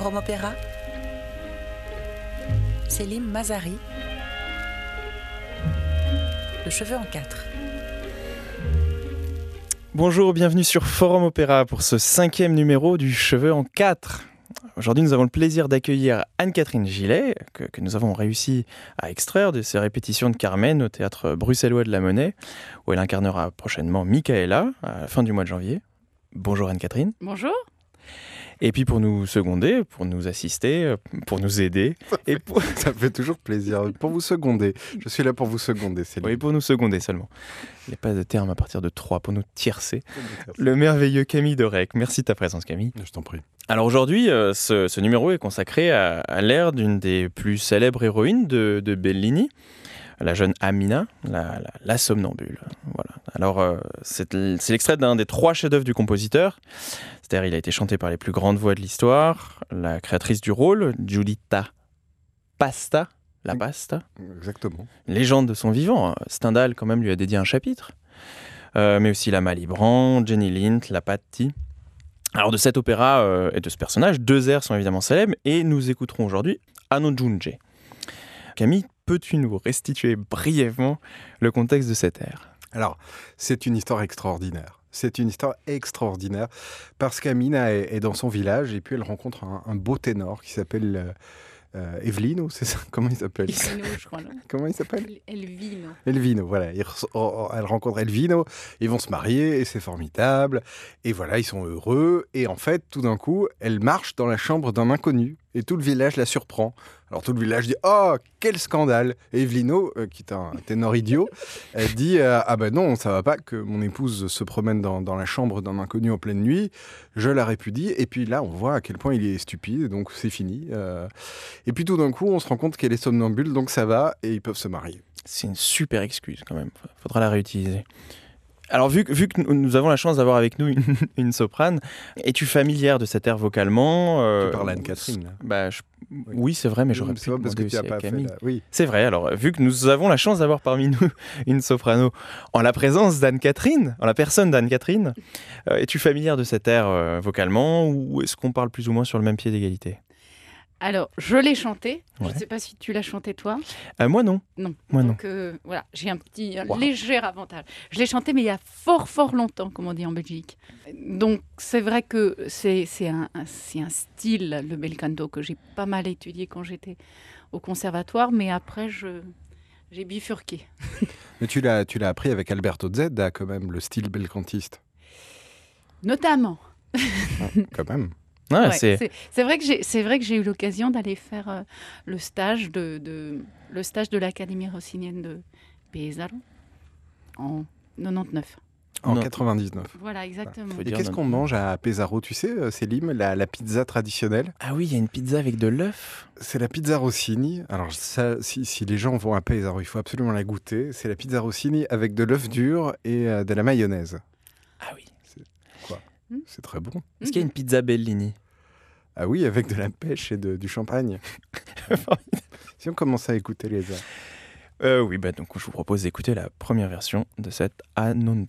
Forum Opéra, Céline Mazari, Le cheveu en quatre. Bonjour, bienvenue sur Forum Opéra pour ce cinquième numéro du Cheveu en quatre. Aujourd'hui, nous avons le plaisir d'accueillir Anne-Catherine Gillet, que, que, nous avons réussi à extraire de ses répétitions de Carmen au théâtre bruxellois de la Monnaie, où elle incarnera prochainement Michaela à la fin du mois de janvier. Bonjour Anne-Catherine. Bonjour. Et puis pour nous seconder, pour nous assister, pour nous aider. Ça fait, et pour... ça fait toujours plaisir. Pour vous seconder. Je suis là pour vous seconder. Oui, pour nous seconder seulement. Il n'y a pas de terme à partir de 3 pour nous tiercer. Le merveilleux Camille Dorec. Merci de ta présence, Camille. Je t'en prie. Alors aujourd'hui, euh, ce, ce, numéro est consacré à, à l'ère d'une des plus célèbres héroïnes de, de Bellini, la jeune Amina, la, la, la somnambule. Voilà. Alors, euh, c'est l'extrait d'un des trois chefs-d'œuvre du compositeur. C'est-à-dire, il a été chanté par les plus grandes voix de l'histoire. La créatrice du rôle, Giulietta Pasta, la Pasta. Exactement. Légende de son vivant. Stendhal, quand même, lui a dédié un chapitre. Euh, mais aussi la Malibran, Jenny Lind, la Patti. Alors, de cet opéra euh, et de ce personnage, deux airs sont évidemment célèbres et nous écouterons aujourd'hui Anno. Camille, peux-tu nous restituer brièvement le contexte de cette ère Alors, c'est une histoire extraordinaire. C'est une histoire extraordinaire parce qu'Amina est, est, dans son village et puis elle rencontre un, un beau ténor qui s'appelle euh, euh, Evelino, c'est ça? Comment il s'appelle? Elvino, je crois. Non? Comment il s'appelle? Elvino. Elvino, voilà. Il, oh, elle rencontre Elvino, ils vont se marier et c'est formidable. Et voilà, ils sont heureux. Et en fait, tout d'un coup, elle marche dans la chambre d'un inconnu et tout le village la surprend. Alors tout le village dit Oh, quel scandale Et Evelino, euh, qui est un ténor idiot, elle dit euh, Ah ben non, ça va pas que mon épouse se promène dans, dans la chambre d'un inconnu en pleine nuit, je la répudie. Et puis là, on voit à quel point il est stupide, donc c'est fini. Euh, et puis tout d'un coup, on se rend compte qu'elle est somnambule, donc ça va, et ils peuvent se marier. C'est une super excuse quand même, faudra la réutiliser. Alors, vu, vu, que nous avons la chance d'avoir avec nous une, une, soprane, es-tu familière de cette air vocalement euh, Tu parles à Anne-Catherine. Bah, je, oui, oui c'est vrai, mais j'aurais pu parce que tu as pas Camille. Fait la... oui. C'est vrai, alors, vu que nous avons la chance d'avoir parmi nous une soprano en la présence d'Anne-Catherine, en la personne d'Anne-Catherine, euh, es-tu familière de cette air euh, vocalement ou est-ce qu'on parle plus ou moins sur le même pied d'égalité? Alors, je l'ai chanté. Ouais. Je ne sais pas si tu l'as chanté toi. Euh, moi non. Non. Moi Donc, euh, voilà, j'ai un petit un wow. léger avantage. Je l'ai chanté, mais il y a fort, fort longtemps, comme on dit en Belgique. Donc, c'est vrai que c'est un style, le bel canto, que j'ai pas mal étudié quand j'étais au conservatoire, mais après, je. J'ai bifurqué. mais tu l'as, tu l'as appris avec Alberto Zedda, quand même, le style belcantiste. Notamment. quand même. Ah, ouais, c'est vrai que j'ai c'est vrai que j'ai eu l'occasion d'aller faire euh, le stage de, de le stage de l'académie rossinienne de Pesaro en 99. En non. 99. Voilà, exactement. Et qu'est-ce qu'on mange à Pesaro Tu sais, Célim, la, la, pizza traditionnelle? Ah oui, il y a une pizza avec de l'œuf. C'est la pizza Rossini. Alors, ça, si, si, les gens vont à Pesaro, il faut absolument la goûter. C'est la pizza Rossini avec de l'œuf dur et euh, de la mayonnaise. Ah oui. Mmh. C'est très bon. Est-ce qu'il y a une pizza Bellini? Ah oui, avec de la pêche et de, du champagne. si on commence à écouter les airs. Euh, oui, bah donc je vous propose d'écouter la première version de cette Anon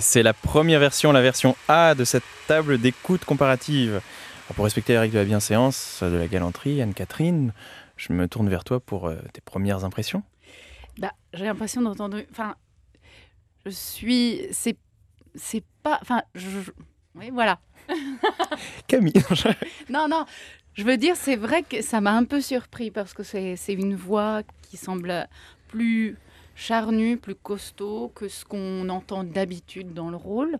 Et c'est la première version, la version A de cette table d'écoute comparative. pour respecter les règles de la bienséance, de la galanterie, Anne-Catherine, je me tourne vers toi pour euh, tes premières impressions. Bah, j'ai l'impression d'entendre. Enfin, je suis. C'est, c'est pas. Enfin, je... oui, voilà. Camille. non, non. Je veux dire, c'est vrai que ça m'a un peu surpris parce que c'est, c'est une voix qui semble plus charnue, plus costaud que ce qu'on entend d'habitude dans le rôle.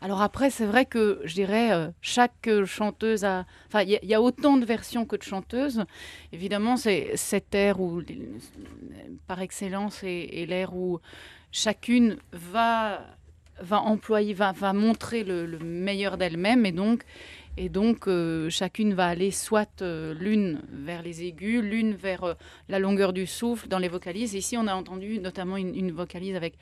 Alors après, c'est vrai que je dirais, euh, chaque chanteuse a... Enfin, il y, a autant de versions que de chanteuses. Évidemment, c'est cet air où, par excellence, est, l'air où chacune va, va employer, va, va montrer le, meilleur d'elle-même. Et donc, et donc euh, chacune va aller soit euh, l'une vers les aigus, l'une vers la longueur du souffle dans les vocalises. Ici, on a entendu notamment une, vocalise avec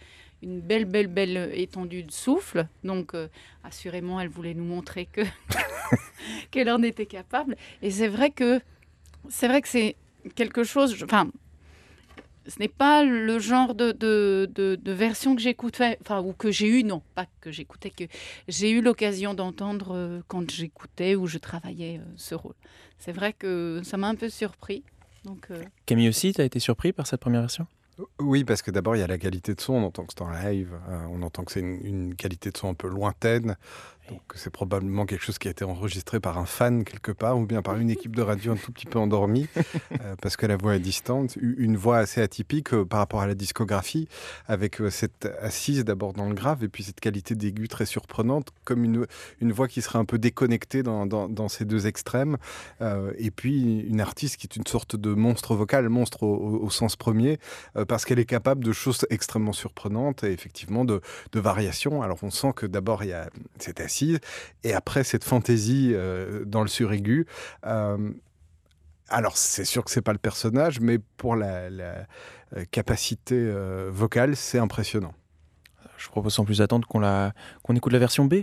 une belle, belle, belle étendue de souffle. Donc, euh, assurément, elle voulait nous montrer que qu'elle en était capable. Et c'est vrai que c'est vrai que c'est quelque chose. Enfin, ce n'est pas le genre de, de, de, version que j'écoutais, enfin, ou que j'ai eu, non, pas que j'écoutais, que j'ai eu l'occasion d'entendre euh, quand j'écoutais ou je travaillais euh, ce rôle. C'est vrai que ça m'a un peu surpris. Donc, Camille aussi, tu as été surpris par cette première version? Oui, parce que d'abord, il y a la qualité de son. On entend que c'est en live. Euh, on entend que c'est une, qualité de son un peu lointaine. Donc, c'est probablement quelque chose qui a été enregistré par un fan quelque part, ou bien par une équipe de radio un tout petit peu endormie, euh, parce que la voix est distante. Une voix assez atypique euh, par rapport à la discographie, avec cette assise d'abord dans le grave, et puis cette qualité d'aigu très surprenante, comme une, une voix qui serait un peu déconnectée dans, dans, ces deux extrêmes. et puis, une artiste qui est une sorte de monstre vocal, monstre au, sens premier, parce qu'elle est capable de choses extrêmement surprenantes et effectivement de, de variations. Alors, on sent que d'abord, il y a cette assise et après cette fantaisie euh, dans le suraigu. Euh, alors c'est sûr que c'est pas le personnage, mais pour la, euh, capacité vocale, c'est impressionnant. Je propose sans plus attendre qu'on qu'on écoute la version B.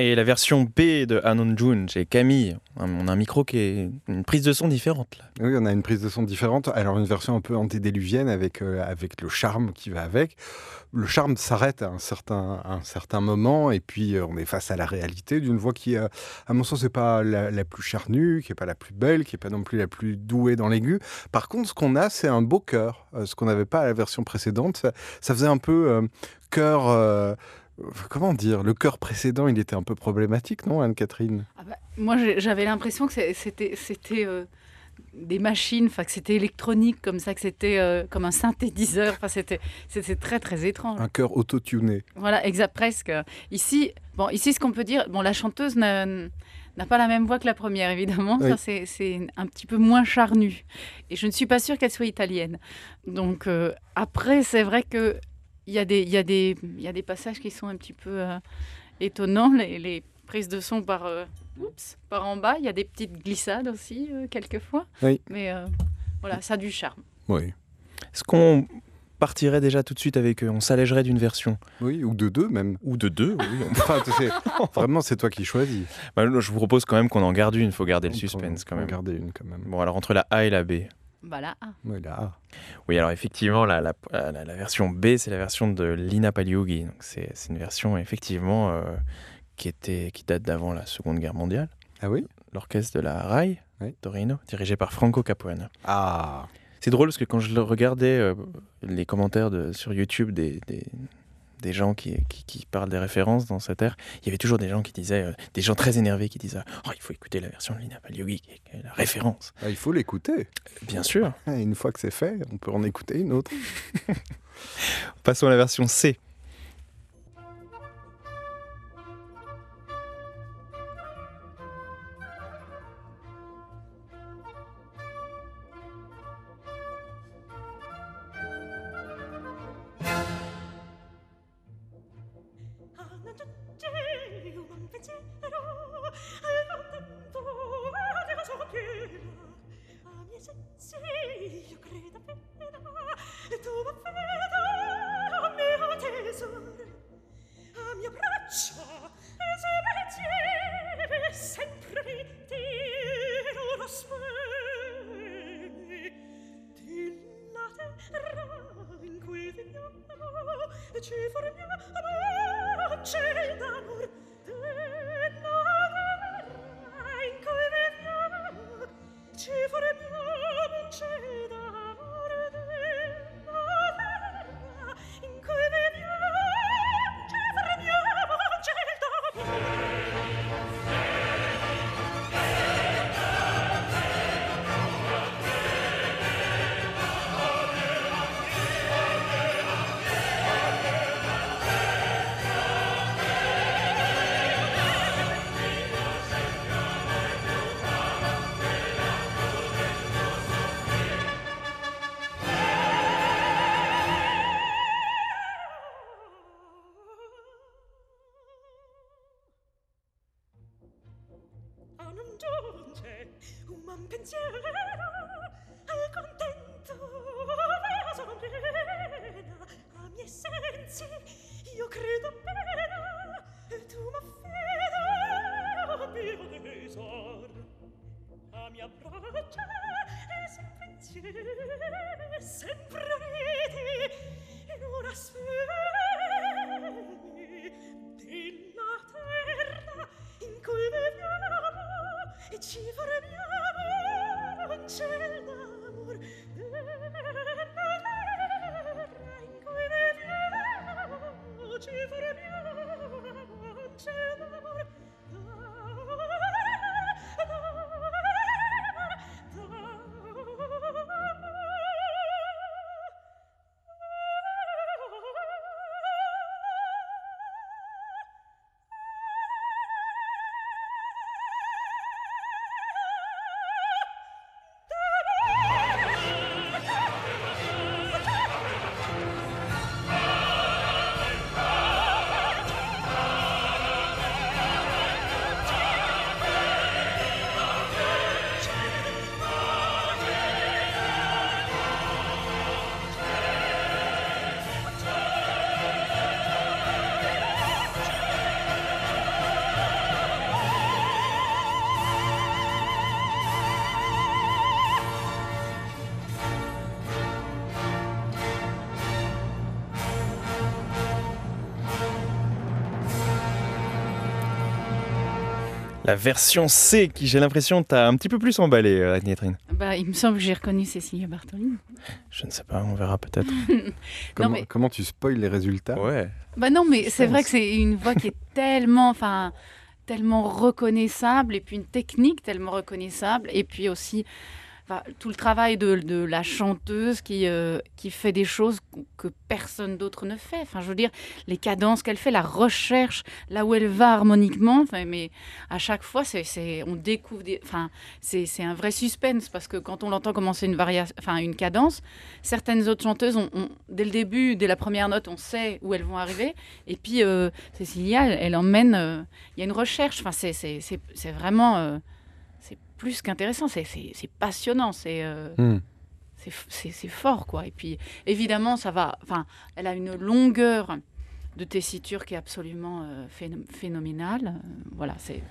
Et la version B de Anon June, j'ai Camille. On a un micro qui est une prise de son différente. Oui, on a une prise de son différente. Alors, une version un peu antédéluvienne avec, euh, avec le charme qui va avec. Le charme s'arrête à un certain, un certain moment et puis euh, on est face à la réalité d'une voix qui, euh, à mon sens, n'est pas la, plus charnue, qui n'est pas la plus belle, qui n'est pas non plus la plus douée dans l'aigu. Par contre, ce qu'on a, c'est un beau cœur. ce qu'on n'avait pas à la version précédente. Ça faisait un peu cœur comment dire, le chœur précédent, il était un peu problématique, non, Anne-Catherine? Ah bah, Moi, j'avais l'impression que c'était euh, des machines, enfin que c'était électronique comme ça, que c'était euh, comme un synthétiseur. Enfin, c'était très très étrange. Un chœur autotuné. Voilà, exact, presque. Ici, bon, ici, ce qu'on peut dire, bon, la chanteuse n'a pas la même voix que la première, évidemment. C'est un petit peu moins charnu. Et je ne suis pas sûre qu'elle soit italienne. Donc, euh, après, c'est vrai que il y, a des, y, a des, y a des passages qui sont un petit peu euh, étonnants. Les, prise de son par, euh, oups, par en bas. Il y a des petites glissades aussi, euh, quelquefois. Oui. Mais euh, voilà, ça a du charme. Oui. Est-ce qu'on partirait déjà tout de suite avec eux On s'allégerait d'une version? Oui, ou de deux même. Ou de deux, oui. Enfin, vraiment, c'est toi qui choisis. Bah, je vous propose quand même qu'on en garde une, il faut garder le On suspense quand en même. garder une quand même. Bon, alors entre la A et la B. Voilà. Ah. Oui, là. Oui, alors effectivement, la, la- la- la version B, c'est la version de Lina Paliugi. Donc c'est c'est une version effectivement euh, qui, était, qui date d'avant la Seconde Guerre mondiale. Ah oui? L'orchestre de la RAI, Oui. Torino, dirigé par Franco Capuano. Ah C'est drôle parce que quand je regardais euh, les commentaires de, sur YouTube des, des, des gens qui, qui, qui parlent des références dans cette ère, il y avait toujours des gens qui disaient, euh, des gens très énervés qui disaient Oh, il faut écouter la version de Lina la référence. Ah, Il faut l'écouter. Bien sûr. Et une fois que c'est fait, on peut en écouter une autre. Passons à la version C. giunge un man pensiero al contento la sono a miei sensi io credo appena e tu m'affida oh mio desor a mia braccia e sempre insieme sempre uniti in una sfera cielo La version C, qui j'ai l'impression t'a un petit peu plus emballé, euh, Agnès-Trine. Bah, il me semble que j'ai reconnu Cécilia Bartolini. Je ne sais pas, on verra peut-être. Comment, mais- comment tu spoil les résultats? Ouais. Bah non, mais c'est vrai que c'est une voix qui est tellement, enfin, tellement reconnaissable, et puis une technique tellement reconnaissable, et puis aussi, tout le travail de, la chanteuse qui, euh, qui fait des choses qu- que personne d'autre ne fait. Enfin, je veux dire, les cadences qu'elle fait, la recherche, là où elle va harmoniquement. Enfin, mais à chaque fois, c'est, on découvre des. Enfin, c'est, un vrai suspense parce que quand on l'entend commencer une enfin une cadence, certaines autres chanteuses, dès le début, dès la première note, on sait où elles vont arriver. Et puis euh, Cécilia, elle, emmène. euh, Il y a une recherche. Enfin, c'est, c'est, vraiment. Plus qu'intéressant. C'est, c'est, c'est passionnant. C'est. euh, Hmm. c'est c'est c'est fort quoi et puis évidemment ça va enfin elle a une longueur de tessiture qui est absolument euh, phénom- phénoménale Euh, voilà c'est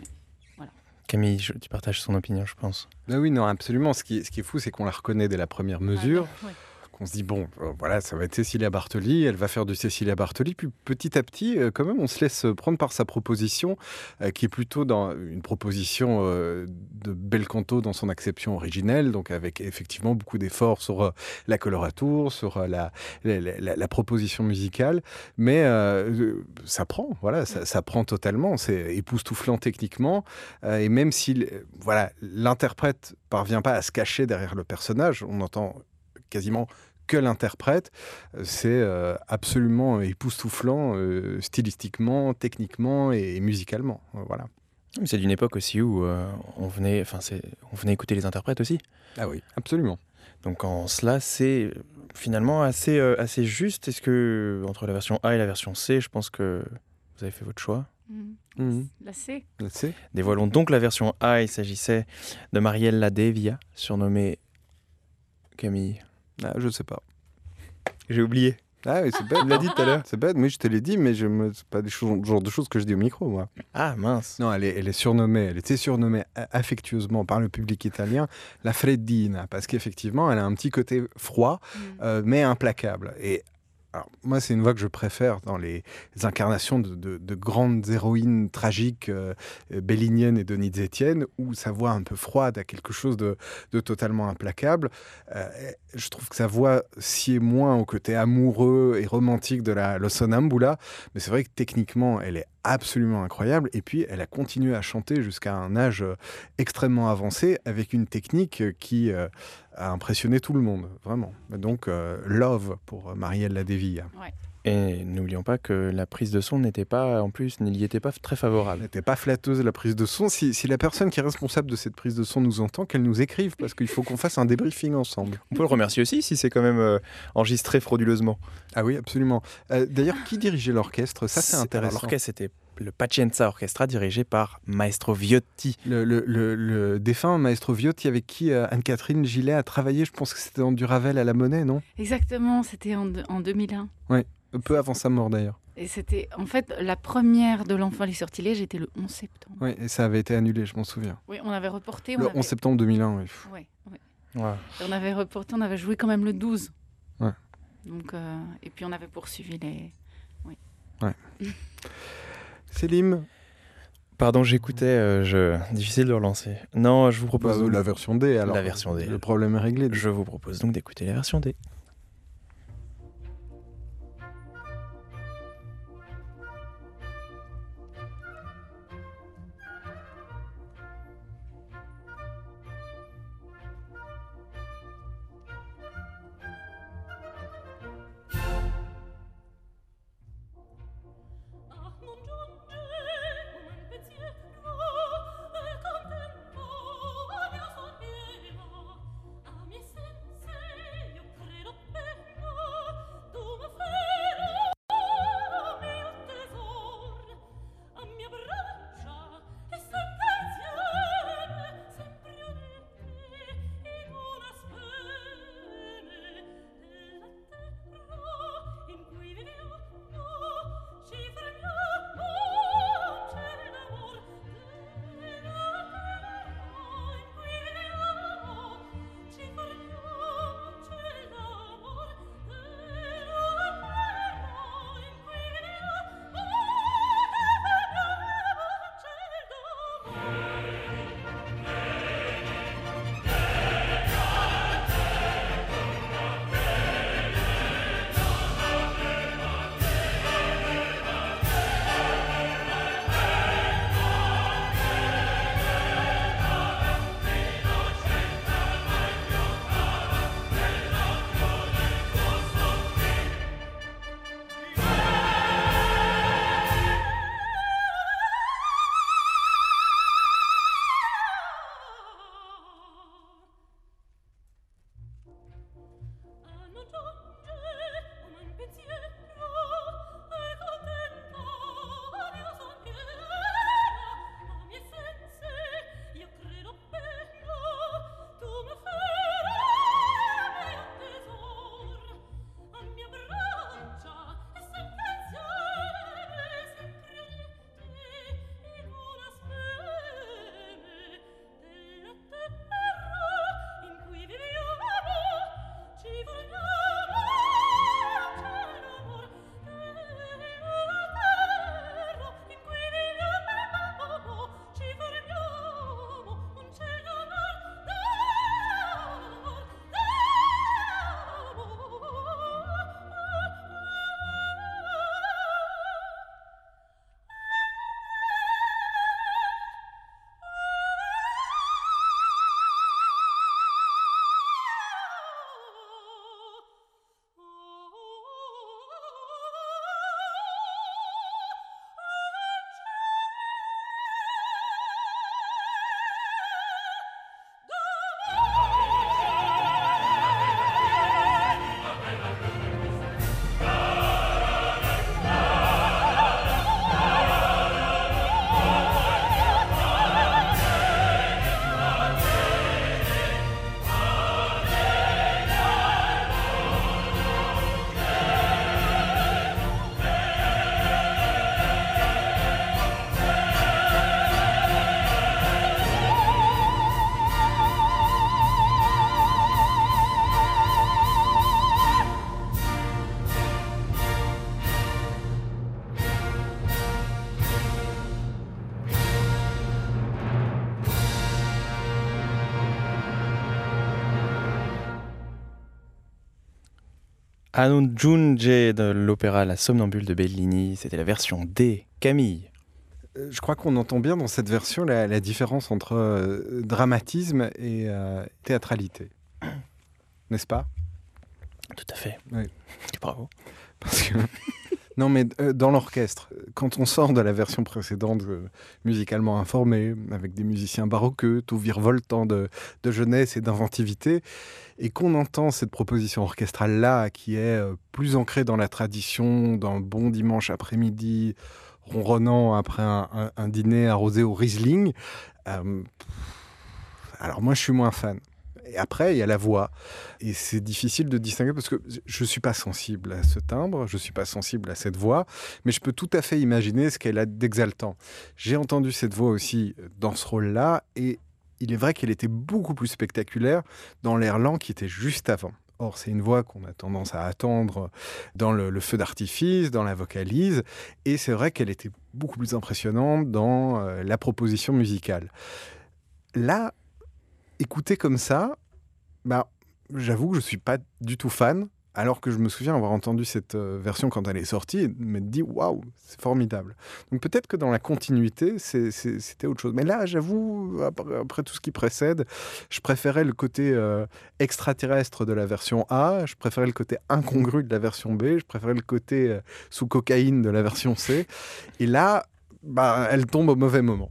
Camille, je- tu partages son opinion, je pense. Ah oui, non, absolument. Ce qui, ce qui est fou, c'est qu'on la reconnaît dès la première mesure. Ah, ouais. Qu'on se dit, bon, euh, voilà, ça va être Cécilia Bartoli, elle va faire du Cécilia Bartoli. Puis petit à petit, euh, quand même, on se laisse prendre par sa proposition, euh, qui est plutôt dans une proposition de bel canto dans son acception originelle, donc avec effectivement beaucoup d'efforts sur la colorature, sur la, la, proposition musicale. Mais ça prend, voilà, ça, ça prend totalement. C'est époustouflant techniquement. Et même si voilà, l'interprète parvient pas à se cacher derrière le personnage, on entend quasiment que l'interprète, euh, c'est euh, absolument époustouflant euh, stylistiquement, techniquement et musicalement. Voilà. C'est d'une époque aussi où euh, on, venait, enfin, c'est- on venait écouter les interprètes aussi. Ah oui, absolument. Donc en cela, c'est finalement assez, euh, assez juste. Est-ce que entre la version A et la version C, je pense que vous avez fait votre choix Mhm. Mhm. là c'est Là, c'est- Dévoilons donc la version A. Il s'agissait de Mariella Devia, surnommée Camille. Ah, je sais pas. J'ai oublié. Ah oui, c'est bête. Tu me l'as dit tout à l'heure. C'est bête, oui, je te l'ai dit, mais je me... c'est pas des choses- genre de choses que je dis au micro, moi. Ah mince. Non, elle est, elle est surnommée, elle était surnommée affectueusement par le public italien la Freddina, parce qu'effectivement, elle a un petit côté froid, Mhm. euh, mais implacable. Et alors, moi, c'est une voix que je préfère dans les incarnations de, de- de grandes héroïnes tragiques euh, euh, et donizettiennes, où sa voix un peu froide a quelque chose de, totalement implacable. Euh, je trouve que sa voix sied moins au côté amoureux et romantique de la Lo Sonnambula, mais c'est vrai que techniquement, elle est absolument incroyable. Et puis, elle a continué à chanter jusqu'à un âge euh, extrêmement avancé, avec une technique euh, qui euh, a impressionné tout le monde, vraiment. Donc, love pour Marielle Ladevilla. Et n'oublions pas que la prise de son n'était pas, en plus, n'y était pas très Elle favorable. n'était pas flatteuse la prise de son. Si, si la personne qui est responsable de cette prise de son nous entend, qu'elle nous écrive, parce qu'il faut qu'on fasse un débriefing ensemble. On peut le remercier aussi si c'est quand même euh, enregistré frauduleusement. Ah oui, absolument. Euh, D'ailleurs, qui dirigeait l'orchestre? Ça, c'est intéressant. L'orchestre c'était le Pacienza Orchestra dirigé par Maestro Viotti. Le, le- le- le défunt maestro Viotti avec qui euh, Anne-Catherine Gillet a travaillé, je pense que c'était dans du Ravel à la monnaie, non? Exactement c'était en, en 2001 Peu avant sa mort d'ailleurs. et c'était en fait la première de l'enfant les sortilèges était le 11 septembre Oui, et ça avait été annulé, je m'en souviens. oui on avait reporté on Le avait... 11 septembre 2001, oui. ouais, ouais. Ouais. On avait reporté on avait joué quand même le 12 Ouais. donc euh, et puis on avait poursuivi les Célim? Pardon, j'écoutais, euh, je... difficile de relancer. Non, je vous Bah, propose. euh, La version D, alors. La version D. Le problème est réglé. Je vous propose donc d'écouter la version D. Anu Junje de l'opéra La Somnambule de Bellini, c'était la version D. Camille. Euh, Je crois qu'on entend bien dans cette version la, la différence entre euh, dramatisme et euh, théâtralité. N'est-ce pas? Tout à fait. Oui. Bravo. Parce que... Non, mais euh, dans l'orchestre, quand on sort de la version précédente, musicalement informée, avec des musiciens baroqueux, tout virevoltant de, de jeunesse et d'inventivité, et qu'on entend cette proposition orchestrale-là, qui est euh, plus ancrée dans la tradition d'un bon dimanche après-midi, ronronnant après un, dîner arrosé au Riesling, euh, alors moi je suis moins fan. Et après, il y a la voix. Et c'est difficile de distinguer parce que je ne suis pas sensible à ce timbre, je ne suis pas sensible à cette voix, mais je peux tout à fait imaginer ce qu'elle a d'exaltant. J'ai entendu cette voix aussi dans ce rôle-là, et il est vrai qu'elle était beaucoup plus spectaculaire dans l'air lent qui était juste avant. Or, c'est une voix qu'on a tendance à attendre dans le, feu d'artifice, dans la vocalise, et c'est vrai qu'elle était beaucoup plus impressionnante dans euh, la proposition musicale. Là, écouter comme ça, bah, j'avoue que je suis pas du tout fan, alors que je me souviens avoir entendu cette euh, version quand elle est sortie et m'être dit waouh, c'est formidable. Donc peut-être que dans la continuité, c'était autre chose. Mais là, j'avoue, après, après tout ce qui précède, je préférais le côté euh, extraterrestre de la version A, je préférais le côté incongru de la version B, je préférais le côté euh, sous cocaïne de la version C. Et là, bah, elle tombe au mauvais moment.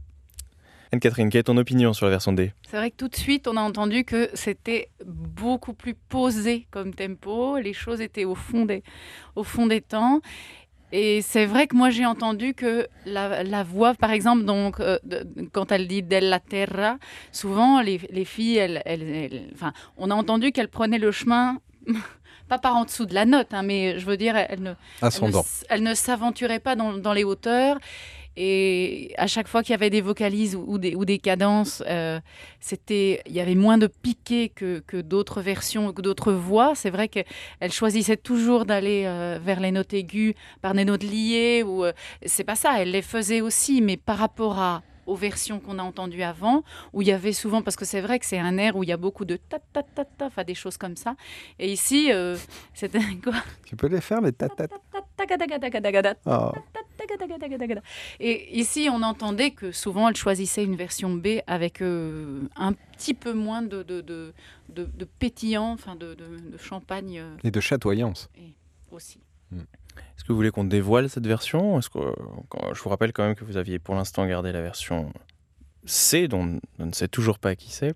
Anne-Catherine, quelle est ton opinion sur la version D? C'est vrai que tout de suite, on a entendu que c'était beaucoup plus posé comme tempo. Les choses étaient au fond des, au fond des temps. Et c'est vrai que moi, j'ai entendu que la, la voix, par exemple, donc, euh, de- quand elle dit Della Terra, souvent, les, les filles, elles, elles- elles- enfin, on a entendu qu'elles prenaient le chemin, pas par en dessous de la note, hein, mais je veux dire, elles ne, elle ne, ne s'aventurait pas dans, dans les hauteurs. Et à chaque fois qu'il y avait des vocalises ou, des, ou des cadences, euh, c'était, il y avait moins de piqué que, que d'autres versions, que d'autres voix. C'est vrai qu'elle choisissait toujours d'aller euh, vers les notes aiguës par des notes liées. Ou euh, c'est pas ça. Elle les faisait aussi, mais par rapport à aux versions qu'on a entendues avant, où il y avait souvent, parce que c'est vrai que c'est un air où il y a beaucoup de ta ta ta ta, enfin des choses comme ça. Et ici, euh, c'était quoi Tu peux les faire, les ta ta. Ah. Et ici, on entendait que souvent, elle choisissait une version B avec euh, un petit peu moins de, de, de, de pétillant, enfin de, champagne. Euh. Et de chatoyance. Et aussi. Mm. Est-ce que vous voulez qu'on dévoile cette version Est-ce que, quand- Je vous rappelle quand même que vous aviez pour l'instant gardé la version C, dont on ne sait toujours pas qui c'est.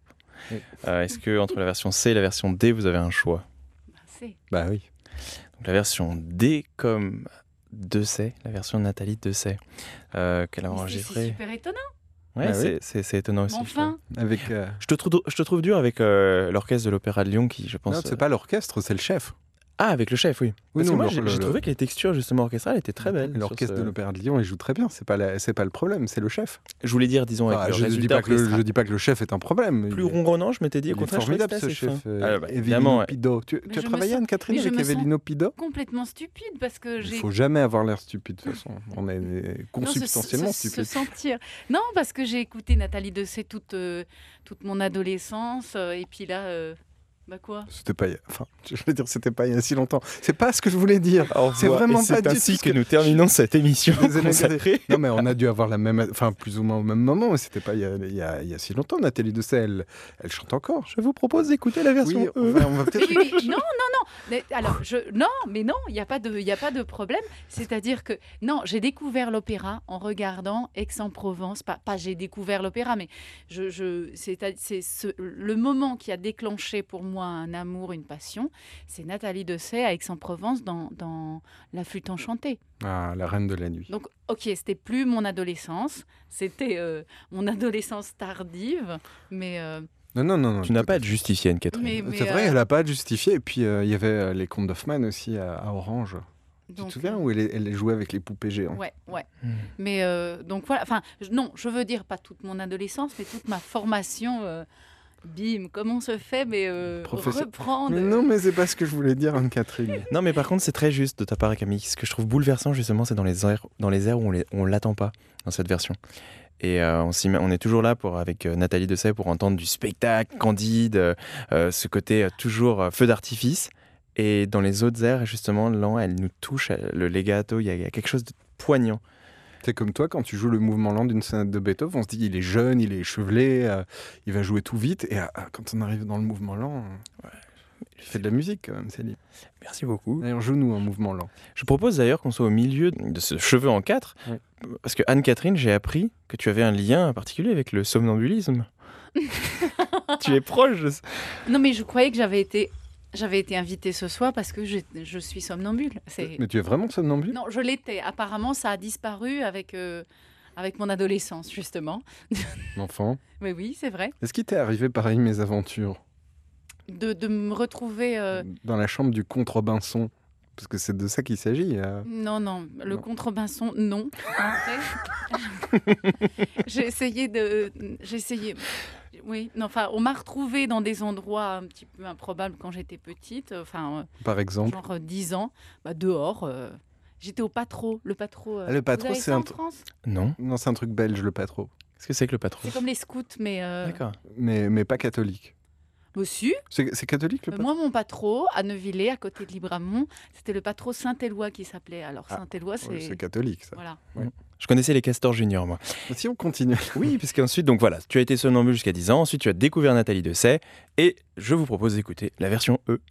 Oui. Euh, Est-ce que entre la version C et la version D, vous avez un choix? Bah, c'est- Bah oui. Donc, La version D comme de C, la version de Nathalie de C, euh, qu'elle a Mais c'est- enregistrée. super étonnant. Ouais, Ah oui. c'est- étonnant aussi. Mais je enfin, Avec. euh, Je te, trouve, je te trouve dur avec euh, l'orchestre de l'Opéra de Lyon qui, je pense. Non, c'est pas l'orchestre, c'est le chef. Ah, avec le chef, oui. Oui, Parce que moi, j'ai le- trouvé que les textures justement orchestrales étaient très belles. L'orchestre ce- de l'Opéra de Lyon, il joue très bien. C'est pas, la- c'est pas le problème, c'est le chef. Je voulais dire, disons, avec Ah, le je, dis pas que le, je dis pas que le chef est un problème. plus Il ronronnant, je m'étais dit au Il est contraire, formidable ce chef. euh, Ah, bah, Evelino évidemment, ouais. Pido. Tu, as travaillé, mais je avec Evelino Pido complètement stupide parce que Il faut jamais avoir l'air stupide, de toute façon. On est consubstantiellement se, se stupide. sentir. Non, parce que j'ai écouté Nathalie Dessay toute, euh, toute mon adolescence. euh, et puis là, bah quoi? C'était pas, il y a- enfin, je veux dire, c'était pas il y a si longtemps. C'est pas ce que je voulais dire. C'est vraiment pas C'est du ainsi que que- nous terminons cette émission consacrée. Non, mais on a dû avoir la même, enfin, plus ou moins au même moment, mais c'était pas il y a, il y a- il y a si longtemps. Nathalie Dessay, elle, elle chante encore. Je vous propose d'écouter la version Oui, E. on va, on va peut-être. Oui, oui, oui. Non, non, non. Mais, alors, je, non, mais non, il n'y a, pas de- il y a pas de problème. C'est-à-dire que, non, j'ai découvert l'opéra en regardant Aix-en-Provence. Pas, pas j'ai découvert l'opéra, mais je, je, c'est c'est ce- le moment qui a déclenché pour moi un amour, une passion. C'est Nathalie Dessay à Aix-en-Provence dans, dans La flûte enchantée. Ah, la reine de la nuit. Donc, ok, c'était plus mon adolescence, c'était euh, mon adolescence tardive, mais, euh, Non, non, non. non, Tu n'as pas à à te justifier, Anne-Catherine. mais, mais, C'est vrai, euh, elle n'a pas à justifier. Et puis, euh, il y avait les contes d'Hoffmann aussi à, à Orange. tu te souviens où elle, elle jouait avec les poupées géantes? Ouais, ouais. Hmm. Mais euh, donc voilà, enfin, non, je veux dire pas toute mon adolescence, mais toute ma formation. euh, bim, comment on se fait, mais euh, Professeur- reprendre. Mais non, mais c'est pas ce que je voulais dire, Anne-Catherine. Non, mais par contre, c'est très juste de ta part, Camille. Ce que je trouve bouleversant, justement, c'est dans les airs, dans les airs où on l'attend pas dans cette version. Et euh, on, s'y met- on est toujours là pour, avec euh, Nathalie Dessay pour entendre du spectacle candide, euh, ce côté euh, toujours euh, feu d'artifice. Et dans les autres airs, justement, lent, elle nous touche, elle- le legato, il y, a- il y a quelque chose de poignant. C'est comme toi, quand tu joues le mouvement lent d'une sonate de Beethoven, on se dit il est jeune, il est échevelé, euh, il va jouer tout vite. Et ah, quand on arrive dans le mouvement lent, euh, il fait de la musique quand même, Céline. Merci beaucoup. D'ailleurs, joue-nous un mouvement lent. Je propose d'ailleurs qu'on soit au milieu de ce cheveu en quatre, Ouais. parce que Anne-Catherine, j'ai appris que tu avais un lien particulier avec le somnambulisme. tu es proche de ça. Non, mais je croyais que j'avais été, j'avais été invitée ce soir parce que je, je suis somnambule. C'est... Mais tu es vraiment somnambule? Non, je l'étais. Apparemment, ça a disparu avec, euh, avec mon adolescence, justement. Enfant. Mais oui, c'est vrai. Est-ce qu'il t'est arrivé pareil mes aventures? De, de me retrouver. euh, dans la chambre du contrebinson Parce que c'est de ça qu'il s'agit. euh. Non, non, le Non. contrebinson, non. En vrai, j'ai essayé de. J'ai essayé. Oui, non, enfin, on m'a retrouvée dans des endroits un petit peu improbables quand j'étais petite, enfin, euh, Par exemple. genre euh, 10 ans, bah, dehors. euh, J'étais au patro. Le patro. euh, Ah, le patro, c'est un en tr- France? Non. Non, c'est un truc belge, le patro. Qu'est-ce que c'est que le patron C'est comme les scouts, mais. Euh, D'accord. Mais, mais pas catholique. Aussi. C'est c'est catholique le Euh, patro Moi, mon patro, à Neuvillé, à côté de Libramont, c'était le patro Saint-Éloi qui s'appelait. Alors, Ah, Saint-Éloi, c'est. C'est catholique ça. Voilà. Je connaissais les castors juniors, moi. Si on continue. Oui, puisqu'ensuite, donc voilà, tu as été somnambule jusqu'à 10 ans, ensuite tu as découvert Nathalie Dessay, et je vous propose d'écouter la version E.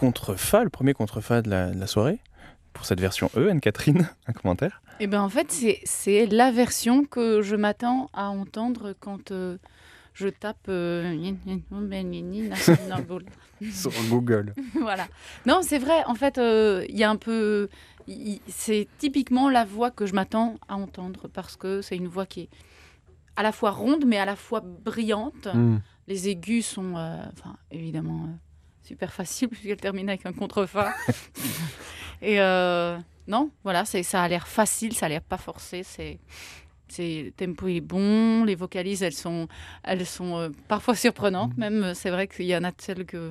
contrefa, le premier contrefa de la, de la soirée, pour cette version E, Anne-Catherine, un commentaire Eh bien, en fait, c'est- c'est la version que je m'attends à entendre quand, euh, je tape euh. Sur Google. voilà. Non, c'est vrai. En fait, euh, il y a un peu. C'est typiquement la voix que je m'attends à entendre parce que c'est une voix qui est à la fois ronde mais à la fois brillante. Hmm. Les aigus sont, euh, enfin, évidemment, euh, super faciles puisqu'elle termine avec un contrefa. Et euh, non, voilà, c'est ça a l'air facile, ça a l'air pas forcé. C'est c'est le tempo est bon, les vocalises elles sont elles sont euh, parfois surprenantes. Même euh, c'est vrai qu'il y en a de celles que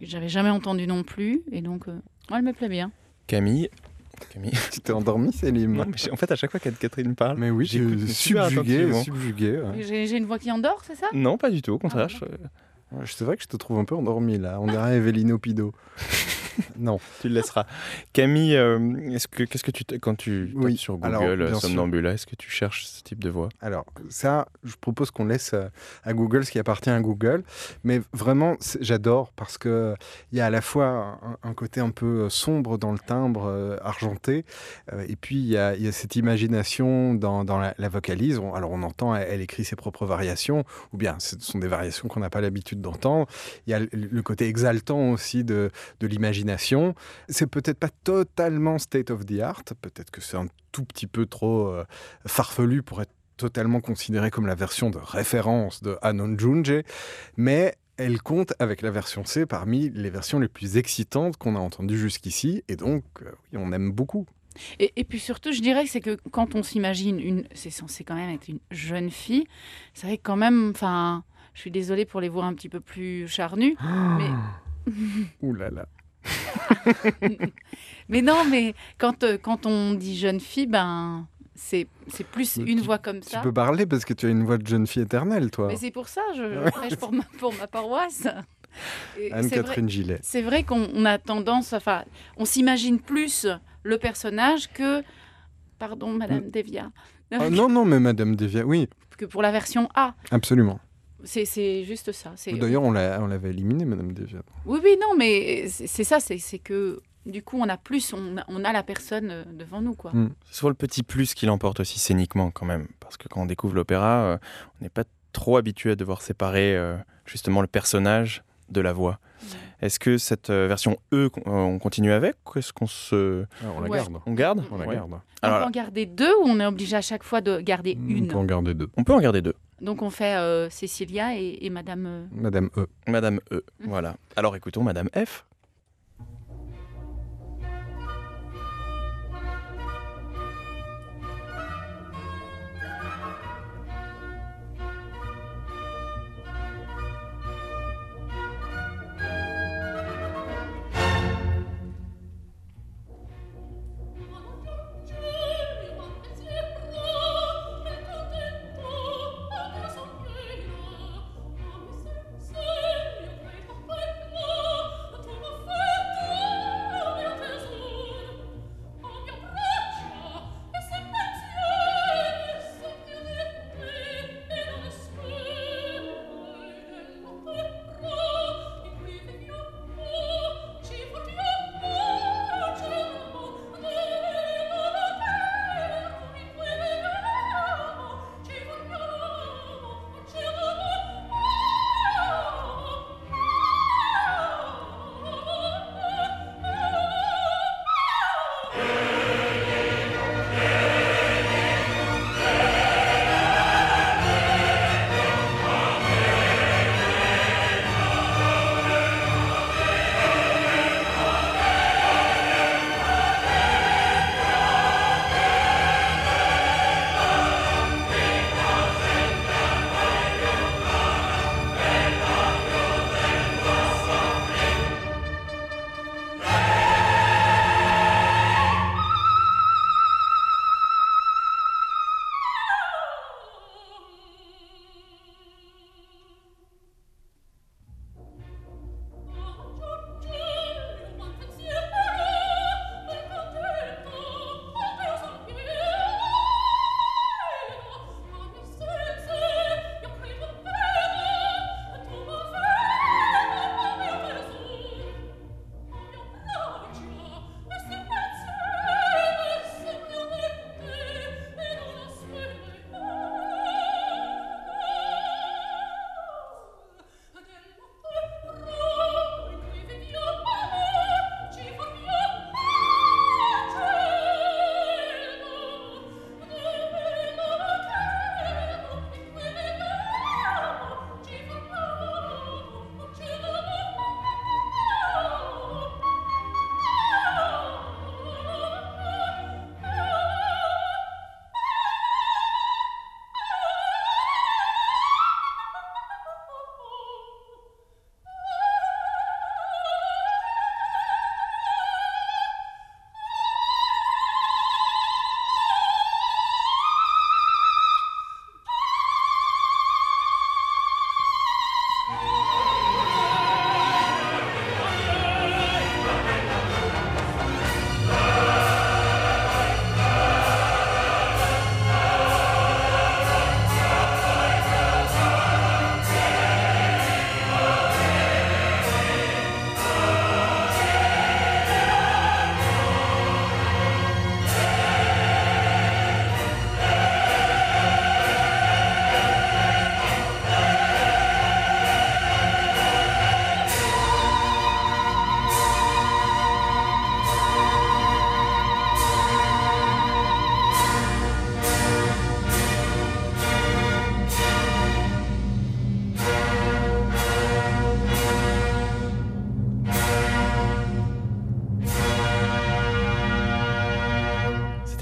j'avais jamais entendues non plus et donc euh, elle me plaît bien. Camille. Camille. Tu t'es endormi, Célim Non, mais en fait, à chaque fois qu'Anne Catherine parle, Mais oui, j'ai subjugué, attentivement. subjugué. ouais. J'ai une voix qui endort, c'est ça? Non, pas du tout. Au contraire, Ah, je- Ouais, C'est vrai que je te trouve un peu endormi là. On dirait Evelino Pido. non. tu le laisseras. Camille, euh, est-ce que qu'est-ce que tu quand tu tapes Oui, sur Google alors, euh, somnambula, est-ce que tu cherches ce type de voix? Alors, ça, je propose qu'on laisse euh, à Google ce qui appartient à Google. Mais vraiment, j'adore parce que il y a à la fois un, un côté un peu sombre dans le timbre euh, argenté, euh, et puis il y a, il y a cette imagination dans, dans la, la vocalise. On- alors, on entend, elle, elle écrit ses propres variations, ou bien ce sont des variations qu'on n'a pas l'habitude d'entendre. Il y a le, le côté exaltant aussi de, de l'imagination. C'est peut-être pas totalement state of the art, peut-être que c'est un tout petit peu trop euh, farfelu pour être totalement considérée comme la version de référence de Anon Junje, mais elle compte avec la version C parmi les versions les plus excitantes qu'on a entendues jusqu'ici, et donc euh, oui, on aime beaucoup. Et, et puis surtout, je dirais que c'est que quand on s'imagine une, c'est censé quand même être une jeune fille, c'est vrai que quand même, enfin, je suis désolée pour les voix un petit peu plus charnues, mais Ouh là là. mais non, mais quand euh, quand on dit jeune fille, ben c'est plus Mais une tu- voix comme Tu ça. peux parler parce que tu as une voix de jeune fille éternelle, toi. Mais c'est pour ça, je, prêche pour ma pour ma paroisse. Anne-Catherine Gillet. C'est vrai qu'on on a tendance, enfin, on s'imagine plus le personnage que, pardon, Madame Devia, Ah, non, non, mais Madame Devia, oui, que pour la version A. absolument. C'est juste ça. c'est- D'ailleurs, on l'a- on l'avait éliminée, Madame Devia. Oui, oui, non, mais c'est ça, c'est que du coup, on a plus, on a, on a la personne euh, devant nous, quoi. Mm. C'est souvent le petit plus qui l'emporte aussi scéniquement quand même, parce que quand on découvre l'opéra, euh, on n'est pas trop habitué à devoir séparer euh, justement le personnage de la voix. Est-ce que cette euh, version E, euh, on continue avec ou est-ce qu'on se... Ah, on la Ouais. garde. On garde On la Ouais. garde. on peut en garder deux ou on est obligé à chaque fois de garder On une? peut en garder deux. on peut en garder deux. Donc on fait euh, Cécilia et, et Madame. euh, Madame E. Madame E, Mhm. voilà. Alors écoutons Madame F.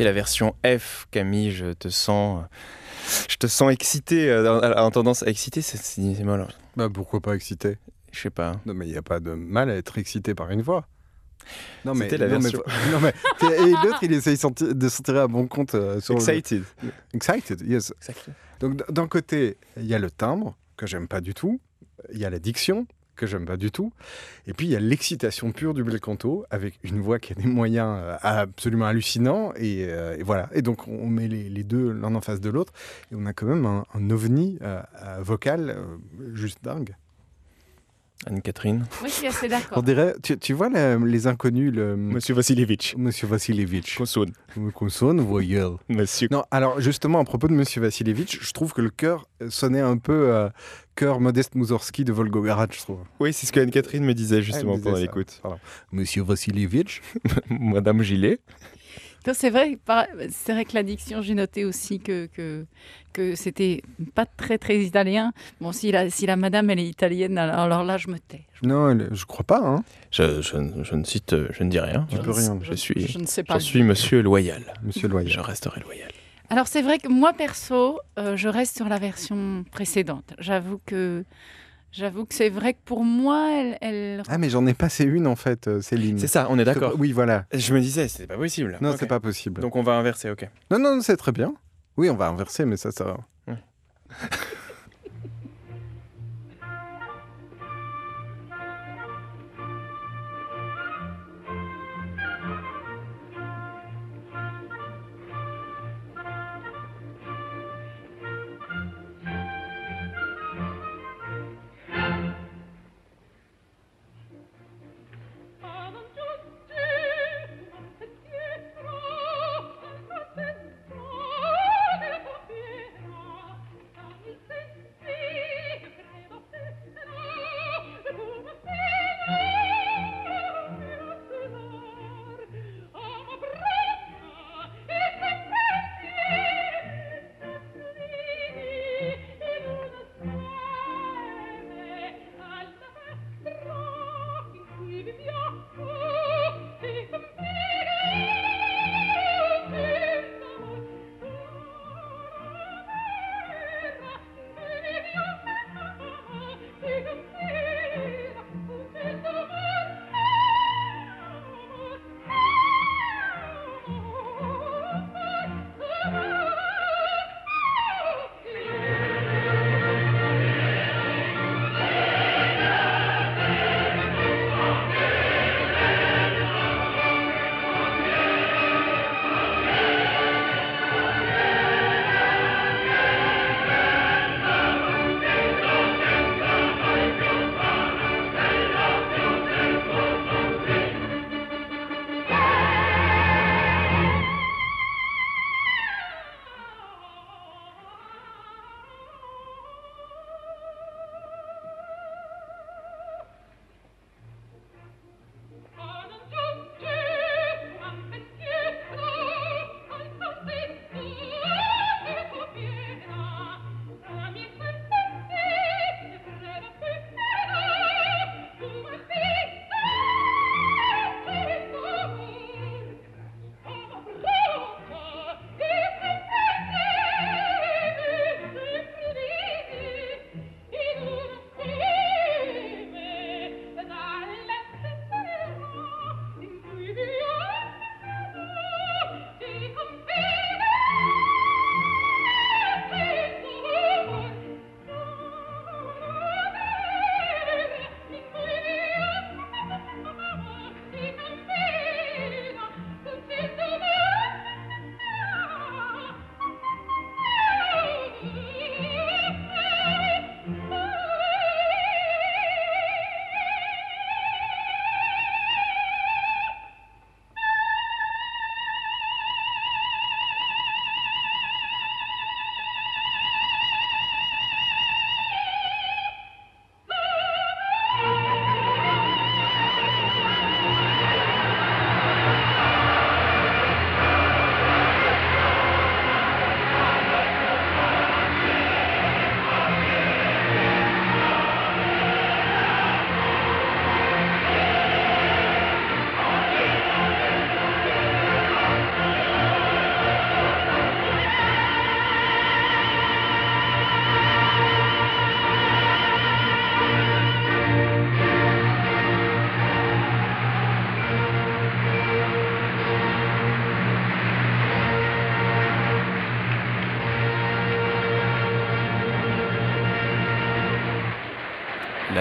La version F, Camille, je te sens... Je te sens excité, euh, en tendance à exciter, c'est mal. Bah pourquoi pas excité? Je sais pas. Non mais il n'y a pas de mal à être excité par une voix. Non mais, la non, mais- version. non, mais- et l'autre il essaye de s'en tirer à bon compte euh, sur le- Excited. Excited, yes. Donc d'un côté, il y a le timbre que j'aime pas du tout, il y a la diction que j'aime pas du tout, et puis il y a l'excitation pure du bel canto avec une voix qui a des moyens euh, absolument hallucinants et, euh, et voilà. Et donc on met les, deux l'un en face de l'autre et on a quand même un, ovni euh, vocal juste dingue. Anne-Catherine. Oui, je suis assez On d'accord. dirait, tu, tu vois le- les inconnus, le Monsieur Vassilevitch. Monsieur Vassilevitch, Consonne. consonne, voyelle. Monsieur. Non, alors justement, à propos de Monsieur Vassilevitch, je trouve que le chœur sonnait un peu euh, chœur Modeste Moussorski de Volgograd, je trouve. Oui, c'est ce que Anne-Catherine me disait justement Elle me disait pendant l'écoute. Monsieur Vassilevitch Madame Gilet. C'est vrai, c'est vrai que l'addiction, j'ai noté aussi que, que, que c'était pas très très italien. Bon, si la, si la madame elle est italienne, alors, alors là je me tais. Non, elle- je crois pas. Hein. Je, je, je ne cite, je ne dis rien. Tu Je peux ne sais- rien. Je suis, Je ne sais pas. j'en suis monsieur loyal. Monsieur Je Loyal. resterai loyal. Alors c'est vrai que moi perso, euh, je reste sur la version précédente. J'avoue que j'avoue que c'est vrai que pour moi, elle, elle- Ah, mais j'en ai passé une en fait, euh, Céline. C'est ça, on est d'accord. Oui, voilà. Je me disais, c'est pas possible. Non, c'est pas possible. Donc on va inverser, ok. Non, non, c'est très bien. Oui, on va inverser, mais ça, ça va.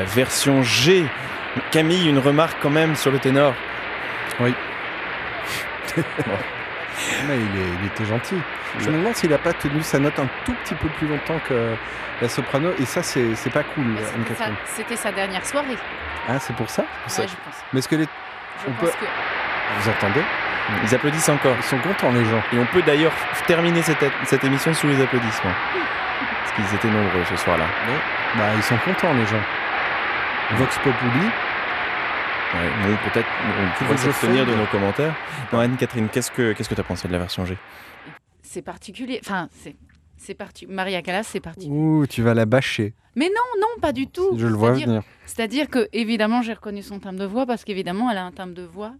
la version G. Camille, une remarque quand même sur le ténor. Mais il, est- il était gentil. Je me demande s'il n'a pas tenu sa note un tout petit peu plus longtemps que la soprano. Et ça, c'est pas cool, c'était sa- dernière soirée. Ah, c'est pour ça? Ça- Ouais, je pense. Mais est-ce que les... Je on pense peut- que Vous entendez? Ils applaudissent encore. Ils sont contents, les gens. Et on peut d'ailleurs terminer cette, cette émission sous les applaudissements. Parce qu'ils étaient nombreux ce soir-là. Bah, ils sont contents, les gens. Vox Populi. Ouais, bon, peut-être on Tu veux pourrait s'abstenir de nos commentaires. Non, Anne-Catherine, qu'est-ce que qu'est-ce que tu as pensé de la version G? C'est particulier. Enfin, c'est. C'est parti. Maria Callas, c'est parti. Ouh, tu vas la bâcher. Mais non, non, pas du tout. Je le vois C'est-à-dire- venir. C'est-à-dire que, évidemment, j'ai reconnu son timbre de voix parce qu'évidemment, elle a un timbre de voix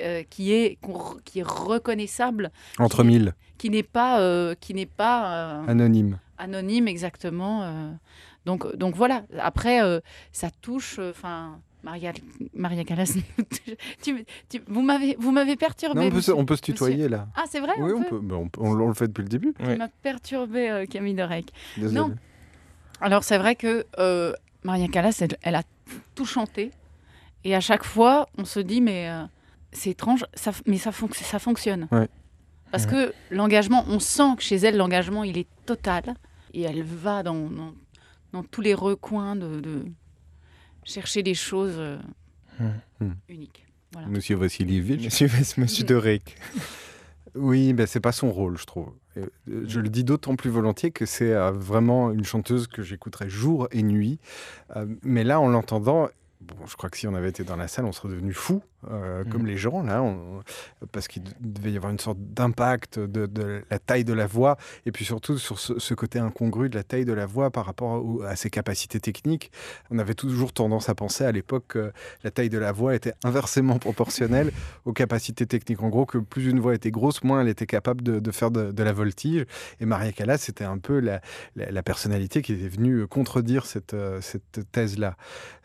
euh, qui, est, qui est reconnaissable, Entre mille. qui n'est pas, euh, qui n'est pas euh, Anonyme. anonyme exactement. Euh. donc, donc voilà. Après, euh, ça touche. Enfin. Maria, Maria Callas, tu- tu- vous m'avez, vous m'avez perturbé. Non, on, peut, se- monsieur- on peut se tutoyer, là. Ah, c'est vrai. Oui, on, peut peut. bah, on, peut- on le fait depuis le début. Tu m'as perturbé, euh, Camille Dorec. Désolé. Non. Alors c'est vrai que euh, Maria Callas, elle, elle a tout chanté. Et à chaque fois, on se dit, mais euh, c'est étrange, ça, mais ça, fonc- ça fonctionne. Ouais. Parce que l'engagement, on sent que chez elle, l'engagement, il est total. Et elle va dans, dans, dans tous les recoins de, de chercher des choses euh, Hmm. uniques. Voilà. Monsieur Vassilievitch. Monsieur, monsieur Dorek. Oui, ben c'est pas son rôle, je trouve. Euh, Je le dis d'autant plus volontiers que c'est euh, vraiment une chanteuse que j'écouterai jour et nuit. Euh, mais là, en l'entendant, bon, je crois que si on avait été dans la salle, on serait devenu fou, euh, comme les gens là, on- parce qu'il de- devait y avoir une sorte d'impact de, de la taille de la voix, et puis surtout sur ce, ce côté incongru de la taille de la voix par rapport au- à ses capacités techniques. On avait toujours tendance à penser à l'époque que la taille de la voix était inversement proportionnelle aux capacités techniques. En gros, que plus une voix était grosse, moins elle était capable de, de faire de, de la voltige. Et Maria Callas, c'était un peu la, la- la personnalité qui était venue contredire cette, euh, cette thèse-là.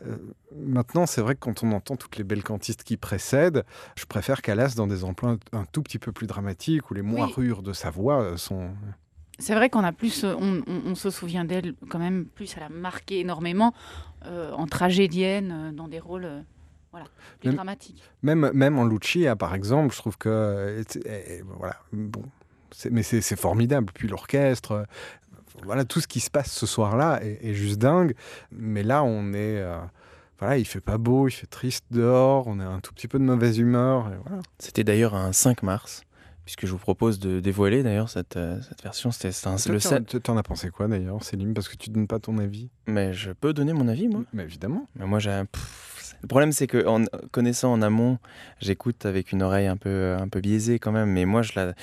Euh, maintenant, c'est vrai que quand on entend toutes les belles cantistes qui précèdent, je préfère Callas dans des emplois un, tout petit peu plus dramatiques, où les moirures de sa voix euh, sont... C'est vrai qu'on a plus, on, on- on se souvient d'elle quand même plus. Elle a marqué énormément euh, en tragédienne, euh, dans des rôles, euh, voilà, plus Même- dramatiques. Même, même en Lucia, par exemple, je trouve que... euh, voilà, bon... Mais c'est formidable. Puis l'orchestre... Voilà, tout ce qui se passe ce soir-là est, est juste dingue. Mais là, on est... voilà, il fait pas beau, il fait triste dehors, on est un tout petit peu de mauvaise humeur. et voilà. C'était d'ailleurs un 5 mars, puisque je vous propose de dévoiler d'ailleurs cette, euh, cette version. C'était un- le t'en- 7. T'en as pensé quoi d'ailleurs, Céline Parce que tu donnes pas ton avis? Mais je peux donner mon avis, moi? Mais évidemment. Mais moi, j'ai. Le problème, c'est que en connaissant en amont, j'écoute avec une oreille un peu, un peu biaisée quand même. Mais moi, je la...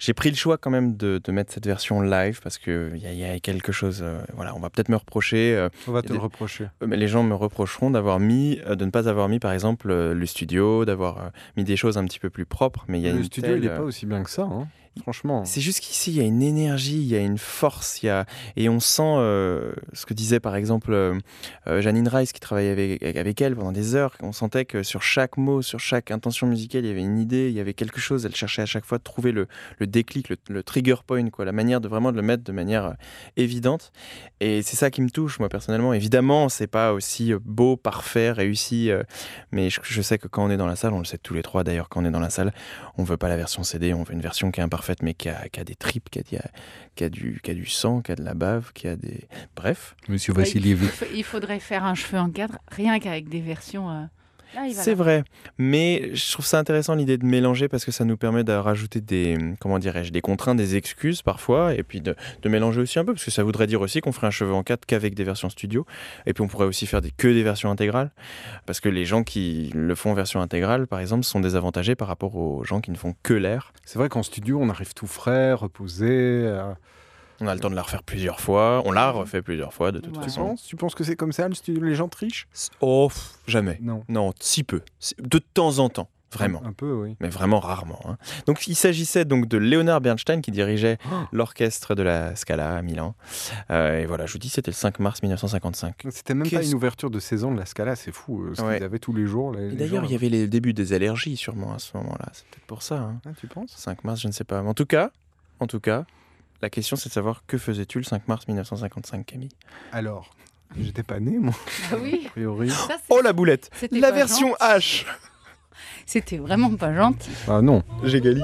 j'ai pris le choix quand même de, de mettre cette version live parce qu'il y, y a quelque chose. euh, voilà, on va peut-être me reprocher. euh, On va te des- le reprocher. Euh, Mais les gens me reprocheront d'avoir mis, de ne pas avoir mis, par exemple, le studio, d'avoir mis des choses un petit peu plus propres. Mais il y a Le une studio, telle, il est euh, pas aussi bien que ça, hein. Franchement. C'est juste qu'ici, il y a une énergie, il y a une force, il y a... et on sent euh, ce que disait par exemple euh, euh, Janine Rice qui travaillait avec, elle pendant des heures. On sentait que sur chaque mot, sur chaque intention musicale, il y avait une idée, il y avait quelque chose. Elle cherchait à chaque fois de trouver le, déclic, le, trigger point, quoi, la manière de vraiment de le mettre de manière évidente. Et c'est ça qui me touche, moi personnellement. Évidemment, c'est pas aussi beau, parfait, réussi, mais je, je sais que quand on est dans la salle, on le sait tous les trois d'ailleurs, quand on est dans la salle, on veut pas la version CD, on veut une version qui est imparfaite, mais qui a, qui a des tripes, qui a, qui a- qui a du, qui a du sang, qui a de la bave, qui a des. Bref. Monsieur Vassilievitch. faut- il faudrait faire un cheveu en cadre, rien qu'avec des versions. euh, live, C'est vrai, mais je trouve ça intéressant l'idée de mélanger parce que ça nous permet de rajouter des, comment dirais-je, des contraintes, des excuses parfois, et puis de, de mélanger aussi un peu, parce que ça voudrait dire aussi qu'on ferait un cheveu en 4 qu'avec des versions studio, et puis on pourrait aussi faire des, que des versions intégrales, parce que les gens qui le font en version intégrale, par exemple, sont désavantagés par rapport aux gens qui ne font que l'air. C'est vrai qu'en studio, on arrive tout frais, reposé. euh, On a le temps de la refaire plusieurs fois, on l'a refait plusieurs fois de toute Ouais. Tu façon. penses Tu penses que c'est comme ça, le studio Les gens trichent? Oh, pff, jamais. Non. Non, si peu. De temps en temps, vraiment. Un, peu, oui. mais vraiment rarement. hein. Donc il s'agissait donc de Leonard Bernstein qui dirigeait Oh. l'orchestre de la Scala à Milan. Euh, et voilà, je vous dis, c'était le 5 mars 1955. C'était même pas une ouverture de saison de la Scala, c'est fou. euh, Ce Ouais. qu'ils avaient tous les jours. les- Et les d'ailleurs, il y avait les débuts des allergies sûrement à ce moment-là. C'est peut-être pour ça. hein. Ah, tu penses? 5 mars, je ne sais pas. Mais en tout cas, en tout cas, la question c'est de savoir que faisais-tu le 5 mars 1955, Camille? Alors, J'étais pas né, moi, Ah oui. a priori. Ça, c'est- Oh la boulette c'était La version gentil. H C'était vraiment pas gentil. Ah non. J'égalise.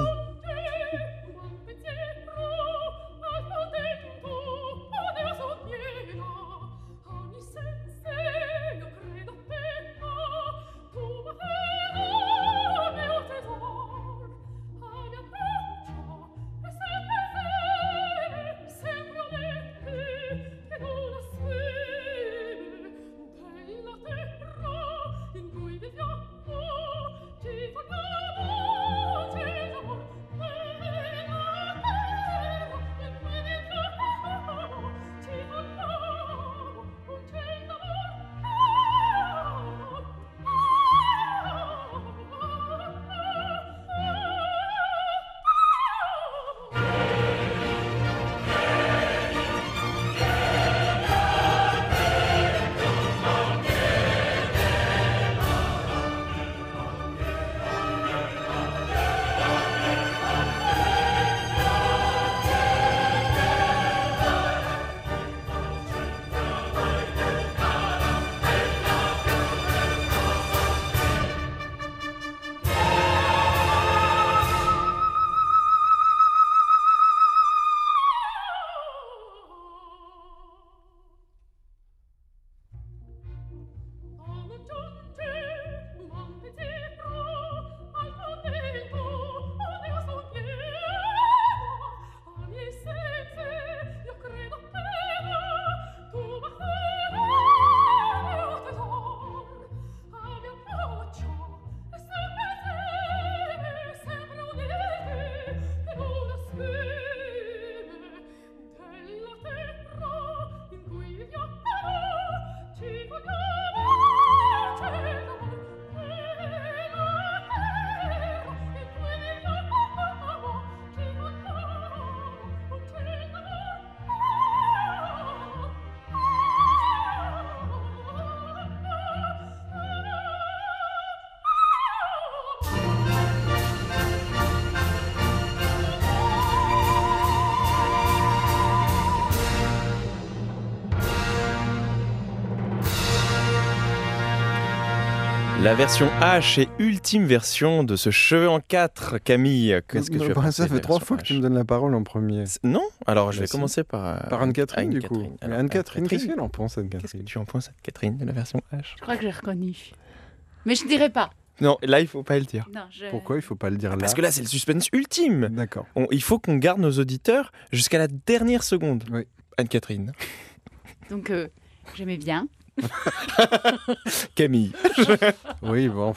La version H et ultime version de ce cheveu en 4, Camille. Qu'est-ce que Non, tu as bah, Ça fait trois fois que tu me donnes la parole en premier. C'est- Non Alors je Bah vais si. commencer par... euh, Par Anne-Catherine, du coup. Anne-Catherine. Mais Alors, Anne-Catherine, qu'est-ce qu'elle en pense, Qu'est-ce que Anne-Catherine tu en penses, Anne-Catherine, de la version H? Je crois que j'ai reconnu. Mais je dirais pas. Non, là, il faut pas le dire. Non, je... Pourquoi il faut pas le dire là Parce que là, c'est le suspense ultime. D'accord. On- il faut qu'on garde nos auditeurs jusqu'à la dernière seconde. Oui. Anne-Catherine. Donc, euh, j'aimais bien. Camille. Oui, bon.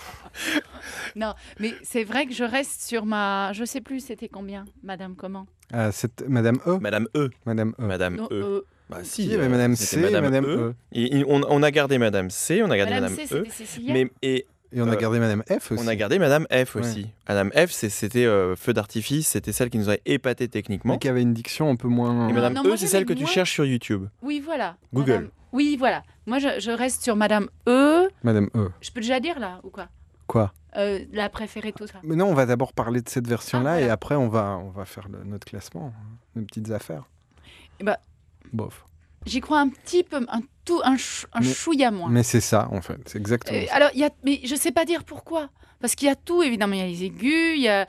Non, mais c'est vrai que je reste sur ma. Je sais plus, c'était combien Madame comment? Ah, c'est Madame E. Madame E. Madame E. Madame Non, E. euh, Bah Si, il y avait Madame C et Madame E. Et- et on, on a gardé Madame C, on a gardé Madame Madame, C, E. c'était Cécilia? Mais, et Et on a Euh, gardé Madame F aussi. on a gardé Madame F aussi. Madame F, c'est- c'était euh, feu d'artifice, c'était celle qui nous a épaté techniquement. Mais qui avait une diction un peu moins. Et Madame non, E, c'est celle que tu cherches sur YouTube. Oui, voilà. Google. Madame- Oui, voilà. Moi, je, je reste sur Madame E. Madame E. Je peux déjà dire là ou quoi? Quoi? Euh, La préférée, tout ça. Mais non, on va d'abord parler de cette version-là Ah, voilà. et après on va, on va faire le- notre classement, hein, nos petites affaires. Eh ben, Bof. J'y crois un petit peu, un tout, un, chou- un Mais- chouïa moins. Mais c'est ça, en fait. C'est exactement Euh, ça. alors, il y a, mais je sais pas dire pourquoi. Parce qu'il y a tout, évidemment. Il y a les aigus, il y a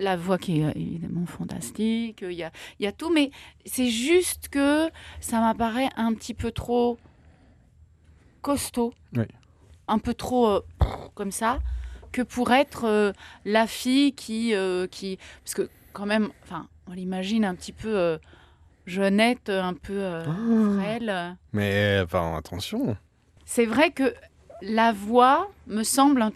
la, voix qui est euh, évidemment fantastique, il y a, il y a tout. Mais c'est juste que ça m'apparaît un petit peu trop costaud. Oui. Un peu trop euh, comme ça. Que pour être euh, la fille qui, euh, qui. Parce que, quand même, enfin, on l'imagine un petit peu jeunette, un peu Ah. frêle. Mais enfin, attention. C'est vrai que la voix me semble un,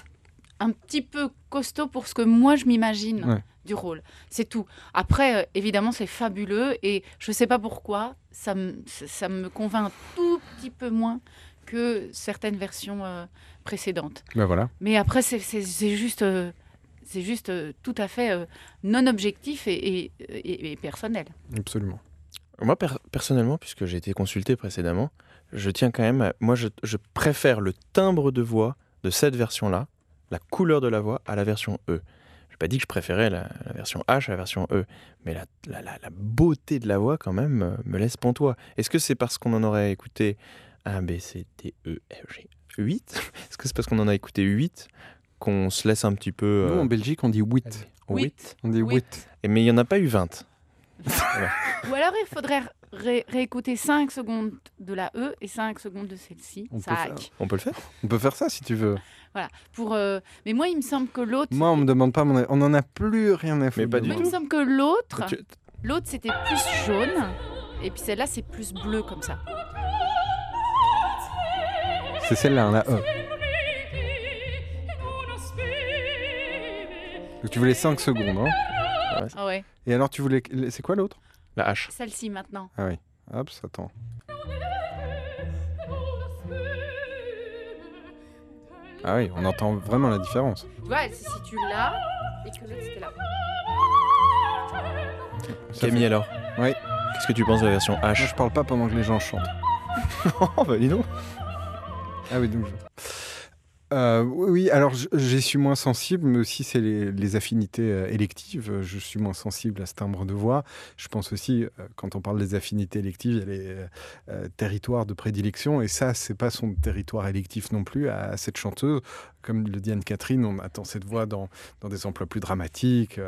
un petit peu costaud pour ce que moi je m'imagine Ouais. du rôle. C'est tout. Après, euh, évidemment, c'est fabuleux et je ne sais pas pourquoi, ça me, ça- ça me convainc un tout petit peu moins que certaines versions euh, précédentes. Ben voilà. Mais après, c'est juste, euh, c'est juste euh, tout à fait non objectif et, et- et- et personnel. Absolument. Moi, per- personnellement, puisque j'ai été consulté précédemment, je tiens quand même à... Moi, je, je préfère le timbre de voix de cette version-là, la couleur de la voix, à la version E. Je n'ai pas dit que je préférais la, la version H à la version E, mais la, la- la- la beauté de la voix, quand même, euh, me laisse pantois. Est-ce que c'est parce qu'on en aurait écouté A, B, C, D, E, F, G. 8 Est-ce que c'est parce qu'on en a écouté 8 qu'on se laisse un petit peu. Nous, euh, en Belgique, on dit 8. aller Huit. Huit. On dit Oui. 8. Et Mais il n'y en a pas eu 20. Ou alors il faudrait ré- réécouter 5 secondes de la E et 5 secondes de celle-ci. On Ça peut faire. hack. On peut le faire On peut faire ça si tu veux. Pour, euh, Mais moi, il me semble que l'autre. Moi, on me demande pas mon avis. On n'en a plus rien à foutre. Mais pas du Moi, moi. il me semble que l'autre, l'autre c'était plus jaune. Et puis celle-là, c'est plus bleu comme ça. C'est celle-là, hein, la E. Donc tu voulais 5 secondes. Hein Ah ouais. Et alors, tu voulais. C'est quoi l'autre? La H. Celle-ci maintenant. Ah oui. Hop, ça attend. Ah oui, on entend vraiment la différence. Tu vois, elle se situe là et que l'autre c'était là. Ça Camille, fait- alors Oui. Qu'est-ce que tu penses de la version Moi, H je parle pas pendant que les gens chantent. Oh, bah dis donc. Ah oui, donc. je- Euh, oui, alors j'y suis moins sensible, mais aussi c'est les, affinités euh, électives. Euh, Je suis moins sensible à ce timbre de voix. Je pense aussi, quand on parle des affinités électives, il y a les territoires de prédilection, et ça, c'est pas son territoire électif non plus à, cette chanteuse. Comme le dit Anne-Catherine, on attend cette voix dans, dans des emplois plus dramatiques.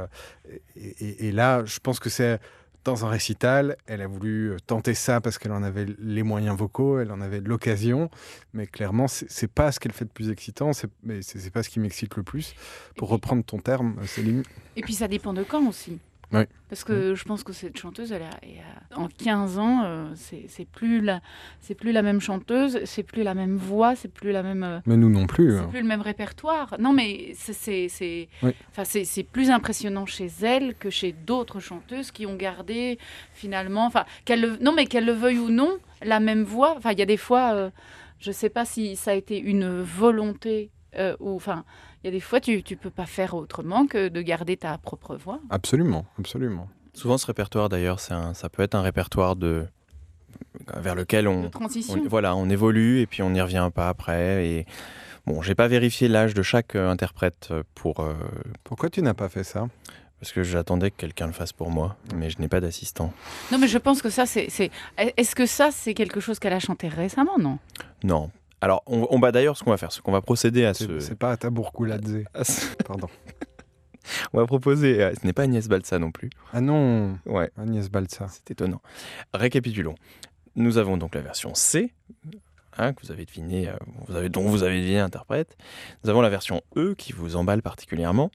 et là, je pense que c'est dans un récital, elle a voulu euh, tenter ça parce qu'elle en avait les moyens vocaux, elle en avait l'occasion, mais clairement, c'est pas ce qu'elle fait de plus excitant, c'est- mais c'est c'est pas ce qui m'excite le plus. Pour reprendre ton terme, euh, Céline, Et puis ça dépend de quand aussi. Oui. Parce que je pense que cette chanteuse, elle a, elle a- en 15 ans, euh, c'est plus, la- c'est plus la même chanteuse, c'est plus la même voix, c'est plus la même. euh, mais nous non plus. C'est hein. plus le même répertoire. Non, mais c'est Oui. plus impressionnant chez elle que chez d'autres chanteuses qui ont gardé finalement, enfin qu'elle le- non mais qu'elle le veuille ou non, la même voix. Enfin, il y a des fois, euh, je sais pas si ça a été une volonté euh, ou enfin, il y a des fois tu tu peux pas faire autrement que de garder ta propre voix. Absolument, absolument. Souvent, ce répertoire, d'ailleurs, c'est un- ça peut être un répertoire de vers lequel on, transition. on- voilà, on évolue et puis on n'y revient pas après. Et bon, j'ai pas vérifié l'âge de chaque euh, interprète pour euh, Pourquoi tu n'as pas fait ça? parce que j'attendais que quelqu'un le fasse pour moi, mais je n'ai pas d'assistant. Non, mais je pense que ça c'est c'est est-ce que ça c'est quelque chose qu'elle a chanté récemment, non Non. Alors, on, on va d'ailleurs ce qu'on va faire, c'est qu'on va procéder à ce. c'est pas à Tabourkouladze, à ce- pardon. on va proposer. euh, Ce n'est pas Agnès Balsa non plus. Ah non, Ouais. Agnès Balsa. C'est étonnant. Récapitulons. Nous avons donc la version C, hein, que vous avez deviné, euh, vous avez, dont vous avez deviné l'interprète. Nous avons la version E, qui vous emballe particulièrement.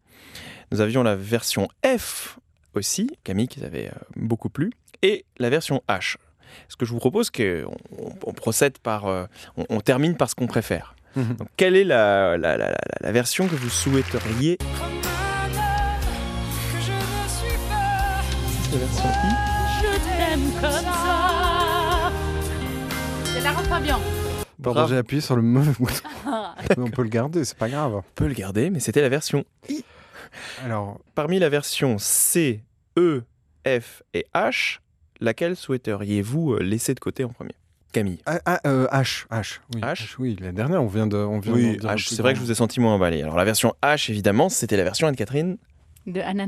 Nous avions la version F aussi, Camille, qui vous avait euh, beaucoup plu. Et la version H. Ce que je vous propose, c'est qu'on on- on procède par... euh, on, on termine par ce qu'on préfère. Mhm. Donc, quelle est la, la- la- la- la version que vous souhaiteriez C'est la version I Je t'aime comme ça. C'est Lara Fabian. Pardon, j'ai appuyé sur le mauvais bouton. Mais on peut le garder, c'est pas grave. On peut le garder, mais c'était la version I. Alors, Parmi la version C, E, F et H, laquelle souhaiteriez-vous euh, laisser de côté en premier? Camille. ah, ah, euh, H, H, oui. H? Oui, la dernière, on vient de. On vient Oui, dire un H, plus c'est vrai que je vous ai senti moins emballé. Alors la version H, évidemment, c'était la version Anne-Catherine. De Anna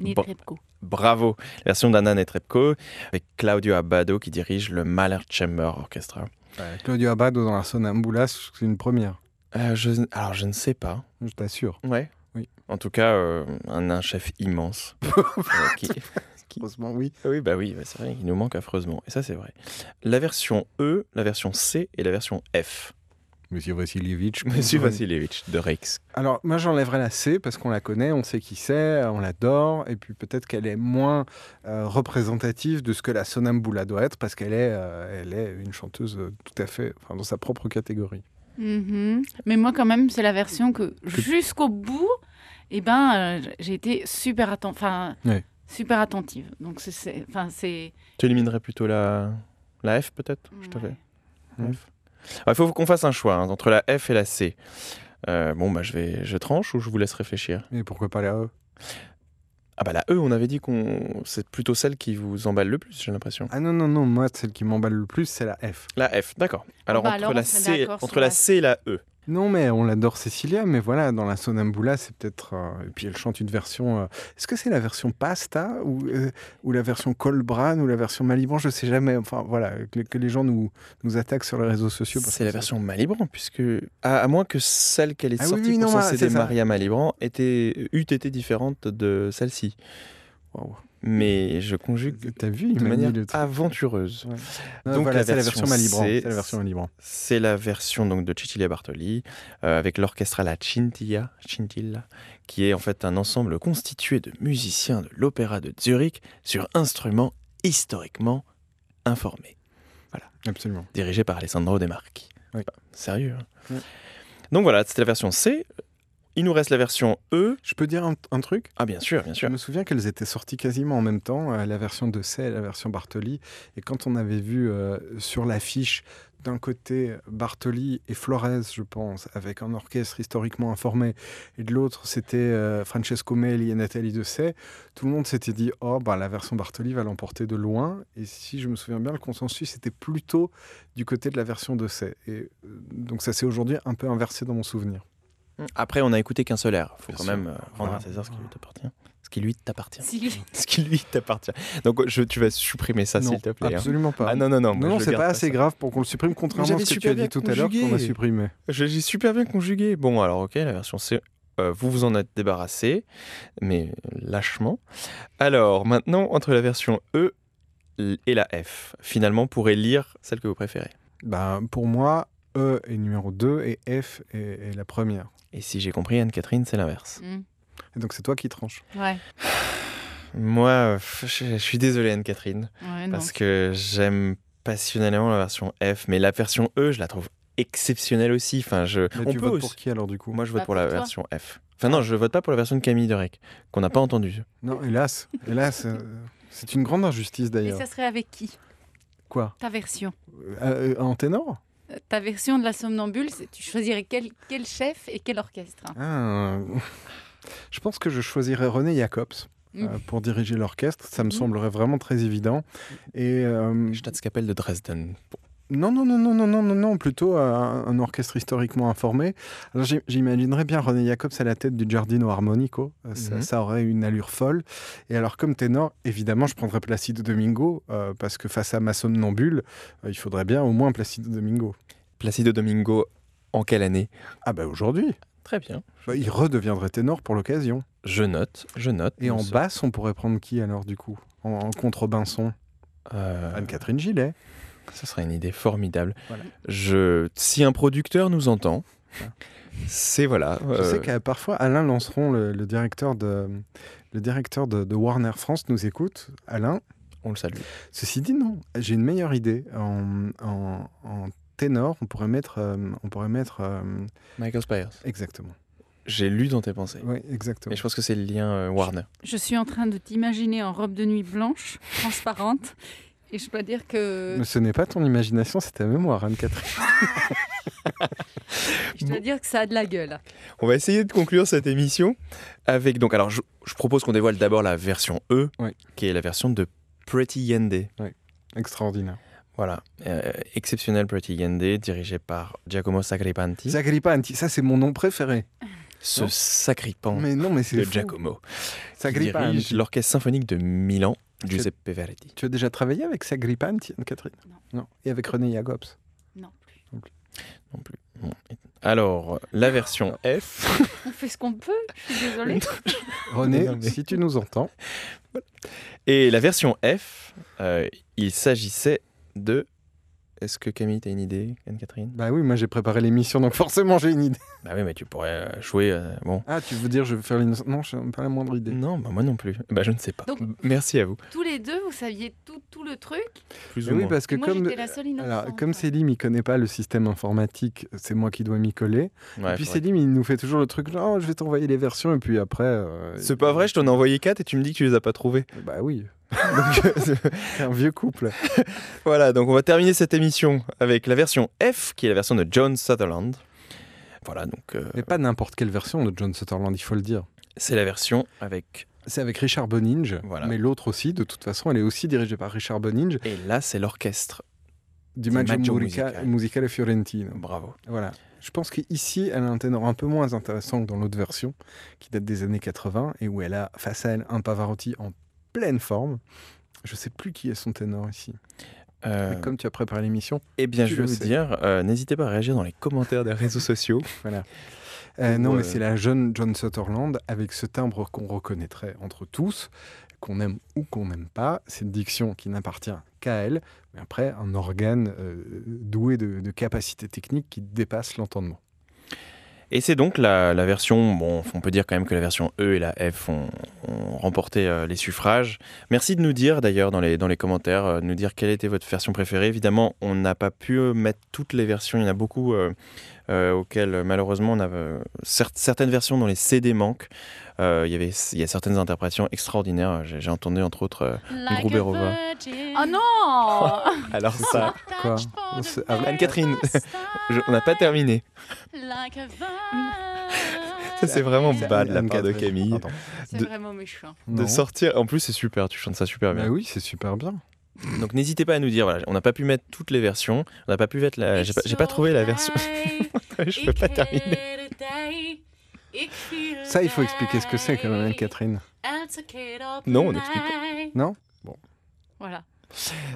Netrebko. Bravo. La version d'Anna Netrebko, avec Claudio Abbado qui dirige le Mahler Chamber Orchestra. Ouais, Claudio Abbado dans la Sonambulas, c'est une première, Euh, je, alors je ne sais pas. je t'assure. Ouais. Oui. En tout cas, euh, un, un chef immense. Euh, qui- qui- Heureusement, oui. Oui, bah oui, bah c'est vrai, il nous manque affreusement. Et ça, c'est vrai. La version E, la version C et la version F. Monsieur Vassilievitch. Monsieur Vassilievitch de Reix. Alors, moi, j'enlèverais la C parce qu'on la connaît, on sait qui c'est, on l'adore, et puis peut-être qu'elle est moins euh, représentative de ce que la Sonambula doit être parce qu'elle est, euh, elle est une chanteuse euh, tout à fait enfin, dans sa propre catégorie. Mhm. Mais moi, quand même, c'est la version que jusqu'au bout, eh ben, euh, j'ai été super, atten- enfin, Ouais. Super attentive. Donc, c'est-. Enfin, c'est. Tu éliminerais plutôt la, la F, peut-être? Je te Ouais. fais. Il faut qu'on fasse un choix hein, entre la F et la C. Euh, bon, bah, je, vais, je tranche ou je vous laisse réfléchir? Et pourquoi pas la E? Ah, bah, la E, on avait dit qu'on c'est plutôt celle qui vous emballe le plus, j'ai l'impression. Ah non, non, non, moi, celle qui m'emballe le plus, c'est la F. La F, d'accord. Alors, bah, entre, alors, la on se met C, d'accord entre la C et la E. Non, mais on l'adore Cecilia, mais voilà, dans la Sonambula, c'est peut-être. euh, et puis elle chante une version. euh, Est-ce que c'est la version Pasta ou, euh, ou la version Colbran ou la version Malibran Je sais jamais. Enfin voilà, que, que les gens nous, nous attaquent sur les réseaux sociaux. C'est la version Malibran, puisque à, à moins que celle qu'elle est Ah sortie oui, pour non, son ah, CD. Maria Malibran était, eût été différente de celle-ci. Waouh. Mais je conjugue T'as vu, il de manière aventureuse. Ouais. Non, Donc, voilà, la c'est la version C'est la version Malibran. C'est la version donc de Cecilia Bartoli euh, avec l'orchestre La Cintilla, Scintilla, qui est en fait un ensemble constitué de musiciens de l'opéra de Zurich sur instruments historiquement informés, Absolument. dirigé par Alessandro De Marchi. Oui. Sérieux. hein. Donc voilà, c'était la version C. Il nous reste la version E. Je peux dire un, un truc? Ah bien sûr, bien Je sûr. me souviens qu'elles étaient sorties quasiment en même temps, euh, la version de C et la version Bartoli. Et quand on avait vu euh, sur l'affiche d'un côté Bartoli et Flores, je pense, avec un orchestre historiquement informé, et de l'autre c'était euh, Francesco Meli et Nathalie Dessay, tout le monde s'était dit oh bah la version Bartoli va l'emporter de loin. Et si je me souviens bien, le consensus était plutôt du côté de la version de C. Et euh, donc ça s'est aujourd'hui un peu inversé dans mon souvenir. Après, on a écouté qu'un seul air. Il faut Bien quand sûr. même euh, rendre Voilà. à César ce qui lui t'appartient. Ce qui lui t'appartient. Si lui- Ce qui lui t'appartient. Donc je, tu vas supprimer ça, s'il te plaît. hein. absolument pas. Ah non, non, non. Non, c'est pas assez ça. grave pour qu'on le supprime, contrairement à ce que tu as dit tout à l'heure qu'on a supprimé. J'ai super bien conjugué. Bon, alors ok, la version C, euh, vous vous en êtes débarrassé, mais lâchement. Alors maintenant, entre la version E et la F, finalement, pourrez lire celle que vous préférez. Bah, pour moi, E est numéro 2 et F est, est la première. Et si j'ai compris, Anne-Catherine, c'est l'inverse. Mm. Et donc c'est toi qui tranches. Ouais, Moi, je, je suis désolé, Anne-Catherine, ouais, parce que j'aime passionnellement la version F, mais la version E, je la trouve exceptionnelle aussi. Enfin, je, Mais on tu peut votes aussi- pour qui alors du coup? Moi, je vote Bah, pour la toi. version F. Enfin, non, je vote pas pour la version de Camille Derek, qu'on n'a pas entendue. Non, hélas, hélas, euh, c'est une grande injustice Et d'ailleurs. ça serait avec qui? Quoi? Ta version Euh, euh, En ténor? Ta version de la somnambule, tu choisirais quel, quel chef et quel orchestre hein Ah, Je pense que je choisirais René Jacobs. Euh, pour diriger l'orchestre, ça me Mhm. semblerait vraiment très évident. Et euh, Staatskapelle de Dresden. Non, non, non, non, non, non, non, non, plutôt euh, un, un orchestre historiquement informé. Alors j'imaginerais bien René Jacobs à la tête du Giardino Armonico. Euh, ça, Mhm. ça aurait une allure folle. Et alors comme ténor, évidemment, je prendrais Placido Domingo euh, parce que face à ma somnambule, euh, il faudrait bien au moins Placido Domingo. Placido Domingo, en quelle année? Ah bah aujourd'hui, Très bien. Bah, il redeviendrait ténor pour l'occasion. Je note, je note. Et en basse, on pourrait prendre qui alors du coup? En, en contrebaisson Euh, Anne-Catherine Gillet. Ce serait une idée formidable. Voilà. Je, si un producteur nous entend, c'est voilà. Je euh, sais que parfois Alain Lanceron, le, le directeur, de, le directeur de, de Warner France, nous écoute. Alain, on le salue. ceci dit, non, j'ai une meilleure idée. En, en- en ténor, on pourrait mettre. euh, on pourrait mettre euh, Michael Spires. exactement. J'ai lu dans tes pensées. Oui, exactement. Et je pense que c'est le lien euh, Warner. Je suis en train de t'imaginer en robe de nuit blanche, transparente. Et je dois dire que, Mais ce n'est pas ton imagination, c'est ta mémoire, Anne-Catherine. je dois dire que ça a de la gueule. On va essayer de conclure cette émission avec donc alors je, je propose qu'on dévoile d'abord la version E, Oui. qui est la version de Pretty Yende. Extraordinaire. Voilà, Euh, exceptionnel Pretty Yende, dirigé par Giacomo Sacripanti. Sagripanti, ça c'est mon nom préféré. Ce sacripant Mais non, mais c'est de fou. Giacomo. qui Sagripanti. dirige l'orchestre symphonique de Milan, Giuseppe Verdi. Tu as déjà travaillé avec Sagripanti, Anne-Catherine Non. Et avec René Jacobs? Non plus. Non plus. Bon. Alors, la version F. On fait ce qu'on peut, je suis désolée. René, Non, mais- si tu nous entends, Et la version F, euh, il s'agissait de. Est-ce que Camille, t'as une idée, Anne-Catherine? Bah oui, moi j'ai préparé l'émission, donc forcément j'ai une idée. Bah oui, mais tu pourrais euh, jouer. euh, bon. Ah, tu veux dire je vais faire l'innocent Non, je n'ai pas la moindre idée. Non, bah moi non plus. Bah je ne sais pas. Donc- Merci à vous. Tous les deux, vous saviez tout, tout le truc? Plus ou oui, moins. parce que Moi, comme, j'étais la seule innocente. alors, comme Célim, il connaît pas le système informatique, c'est moi qui dois m'y coller. Ouais, et puis Célim, il nous fait toujours le truc, genre, Oh, je vais t'envoyer les versions, et puis après... euh, C'est pas vrai, je t'en ai envoyé 4 et tu me dis que tu les as pas trouvés. Bah oui. Donc, c'est un vieux couple. Voilà, donc on va terminer cette émission avec la version F, qui est la version de John Sutherland. Voilà, donc euh, Et pas n'importe quelle version de John Sutherland, il faut le dire. c'est la version avec. C'est avec Richard Boninge, Voilà. mais l'autre aussi, de toute façon, elle est aussi dirigée par Richard Boninge, Et là, c'est l'orchestre. du Maggio Maggio Musica- Musicale. Musicale Fiorentino. Bravo. Voilà. Je pense qu'ici, elle a un ténor un peu moins intéressant que dans l'autre version, qui date des années 80, et où elle a face à elle un Pavarotti en pleine forme. Je sais plus qui est son ténor ici. Euh, Comme tu as préparé l'émission, eh bien, je vais vous sais. dire, euh, n'hésitez pas à réagir dans les commentaires des réseaux sociaux. voilà. Euh, non, mais c'est la jeune John Sutherland avec ce timbre qu'on reconnaîtrait entre tous, qu'on aime ou qu'on n'aime pas. Cette diction qui n'appartient qu'à elle, mais après, un organe doué de, de capacités techniques qui dépasse l'entendement. Et c'est donc la, version, bon, on peut dire quand même que la version E et la F ont, remporté euh, les suffrages. Merci de nous dire d'ailleurs dans les, dans les commentaires, euh, nous dire quelle était votre version préférée. Évidemment, on n'a pas pu euh, mettre toutes les versions, il y en a beaucoup auxquelles malheureusement on a cer- certaines versions dont les CD manquent. Euh, il y avait, il y a certaines interprétations extraordinaires. J'ai entendu entre autres euh, Gruberova. Oh non Alors ça, Quoi ah, Anne-Catherine, je- on n'a pas terminé. Ça c'est vraiment bas de la part de. Camille. C'est De- vraiment méchant. De Non. sortir, en plus c'est super, tu chantes ça super bien. Bah oui, c'est super bien. Donc n'hésitez pas à nous dire, voilà, on n'a pas pu mettre toutes les versions, on n'a pas pu mettre la, j'ai pas, j'ai pas trouvé la version, je peux pas terminer. Ça, il faut expliquer ce que c'est quand même, Anne-Catherine. Non, on explique Non Voilà.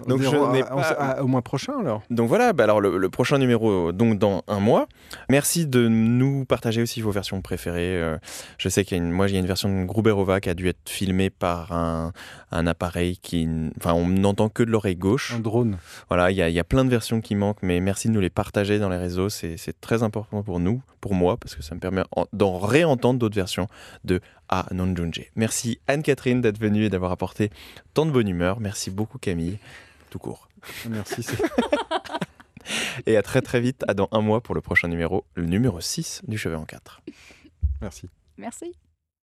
Donc, On je à- pas- à- au mois prochain alors. Donc voilà, bah alors le, le prochain numéro, donc dans un mois. Merci de nous partager aussi vos versions préférées. Euh, je sais qu'il y a une, moi, il y a une version de Gruberova qui a dû être filmée par un, un appareil qui, enfin, on n'entend que de l'oreille gauche. Un drone. Voilà, il y, a- il y a plein de versions qui manquent, mais merci de nous les partager dans les réseaux. C'est très important pour nous, pour moi, parce que ça me permet en- d'en réentendre d'autres versions de A non Junji. Merci Anne-Catherine d'être venue et d'avoir apporté tant de bonne humeur. Merci beaucoup Camille, tout court. Merci. Et à très très vite, à dans un mois pour le prochain numéro, le numéro 6 du Chevet en 4. Merci. Merci.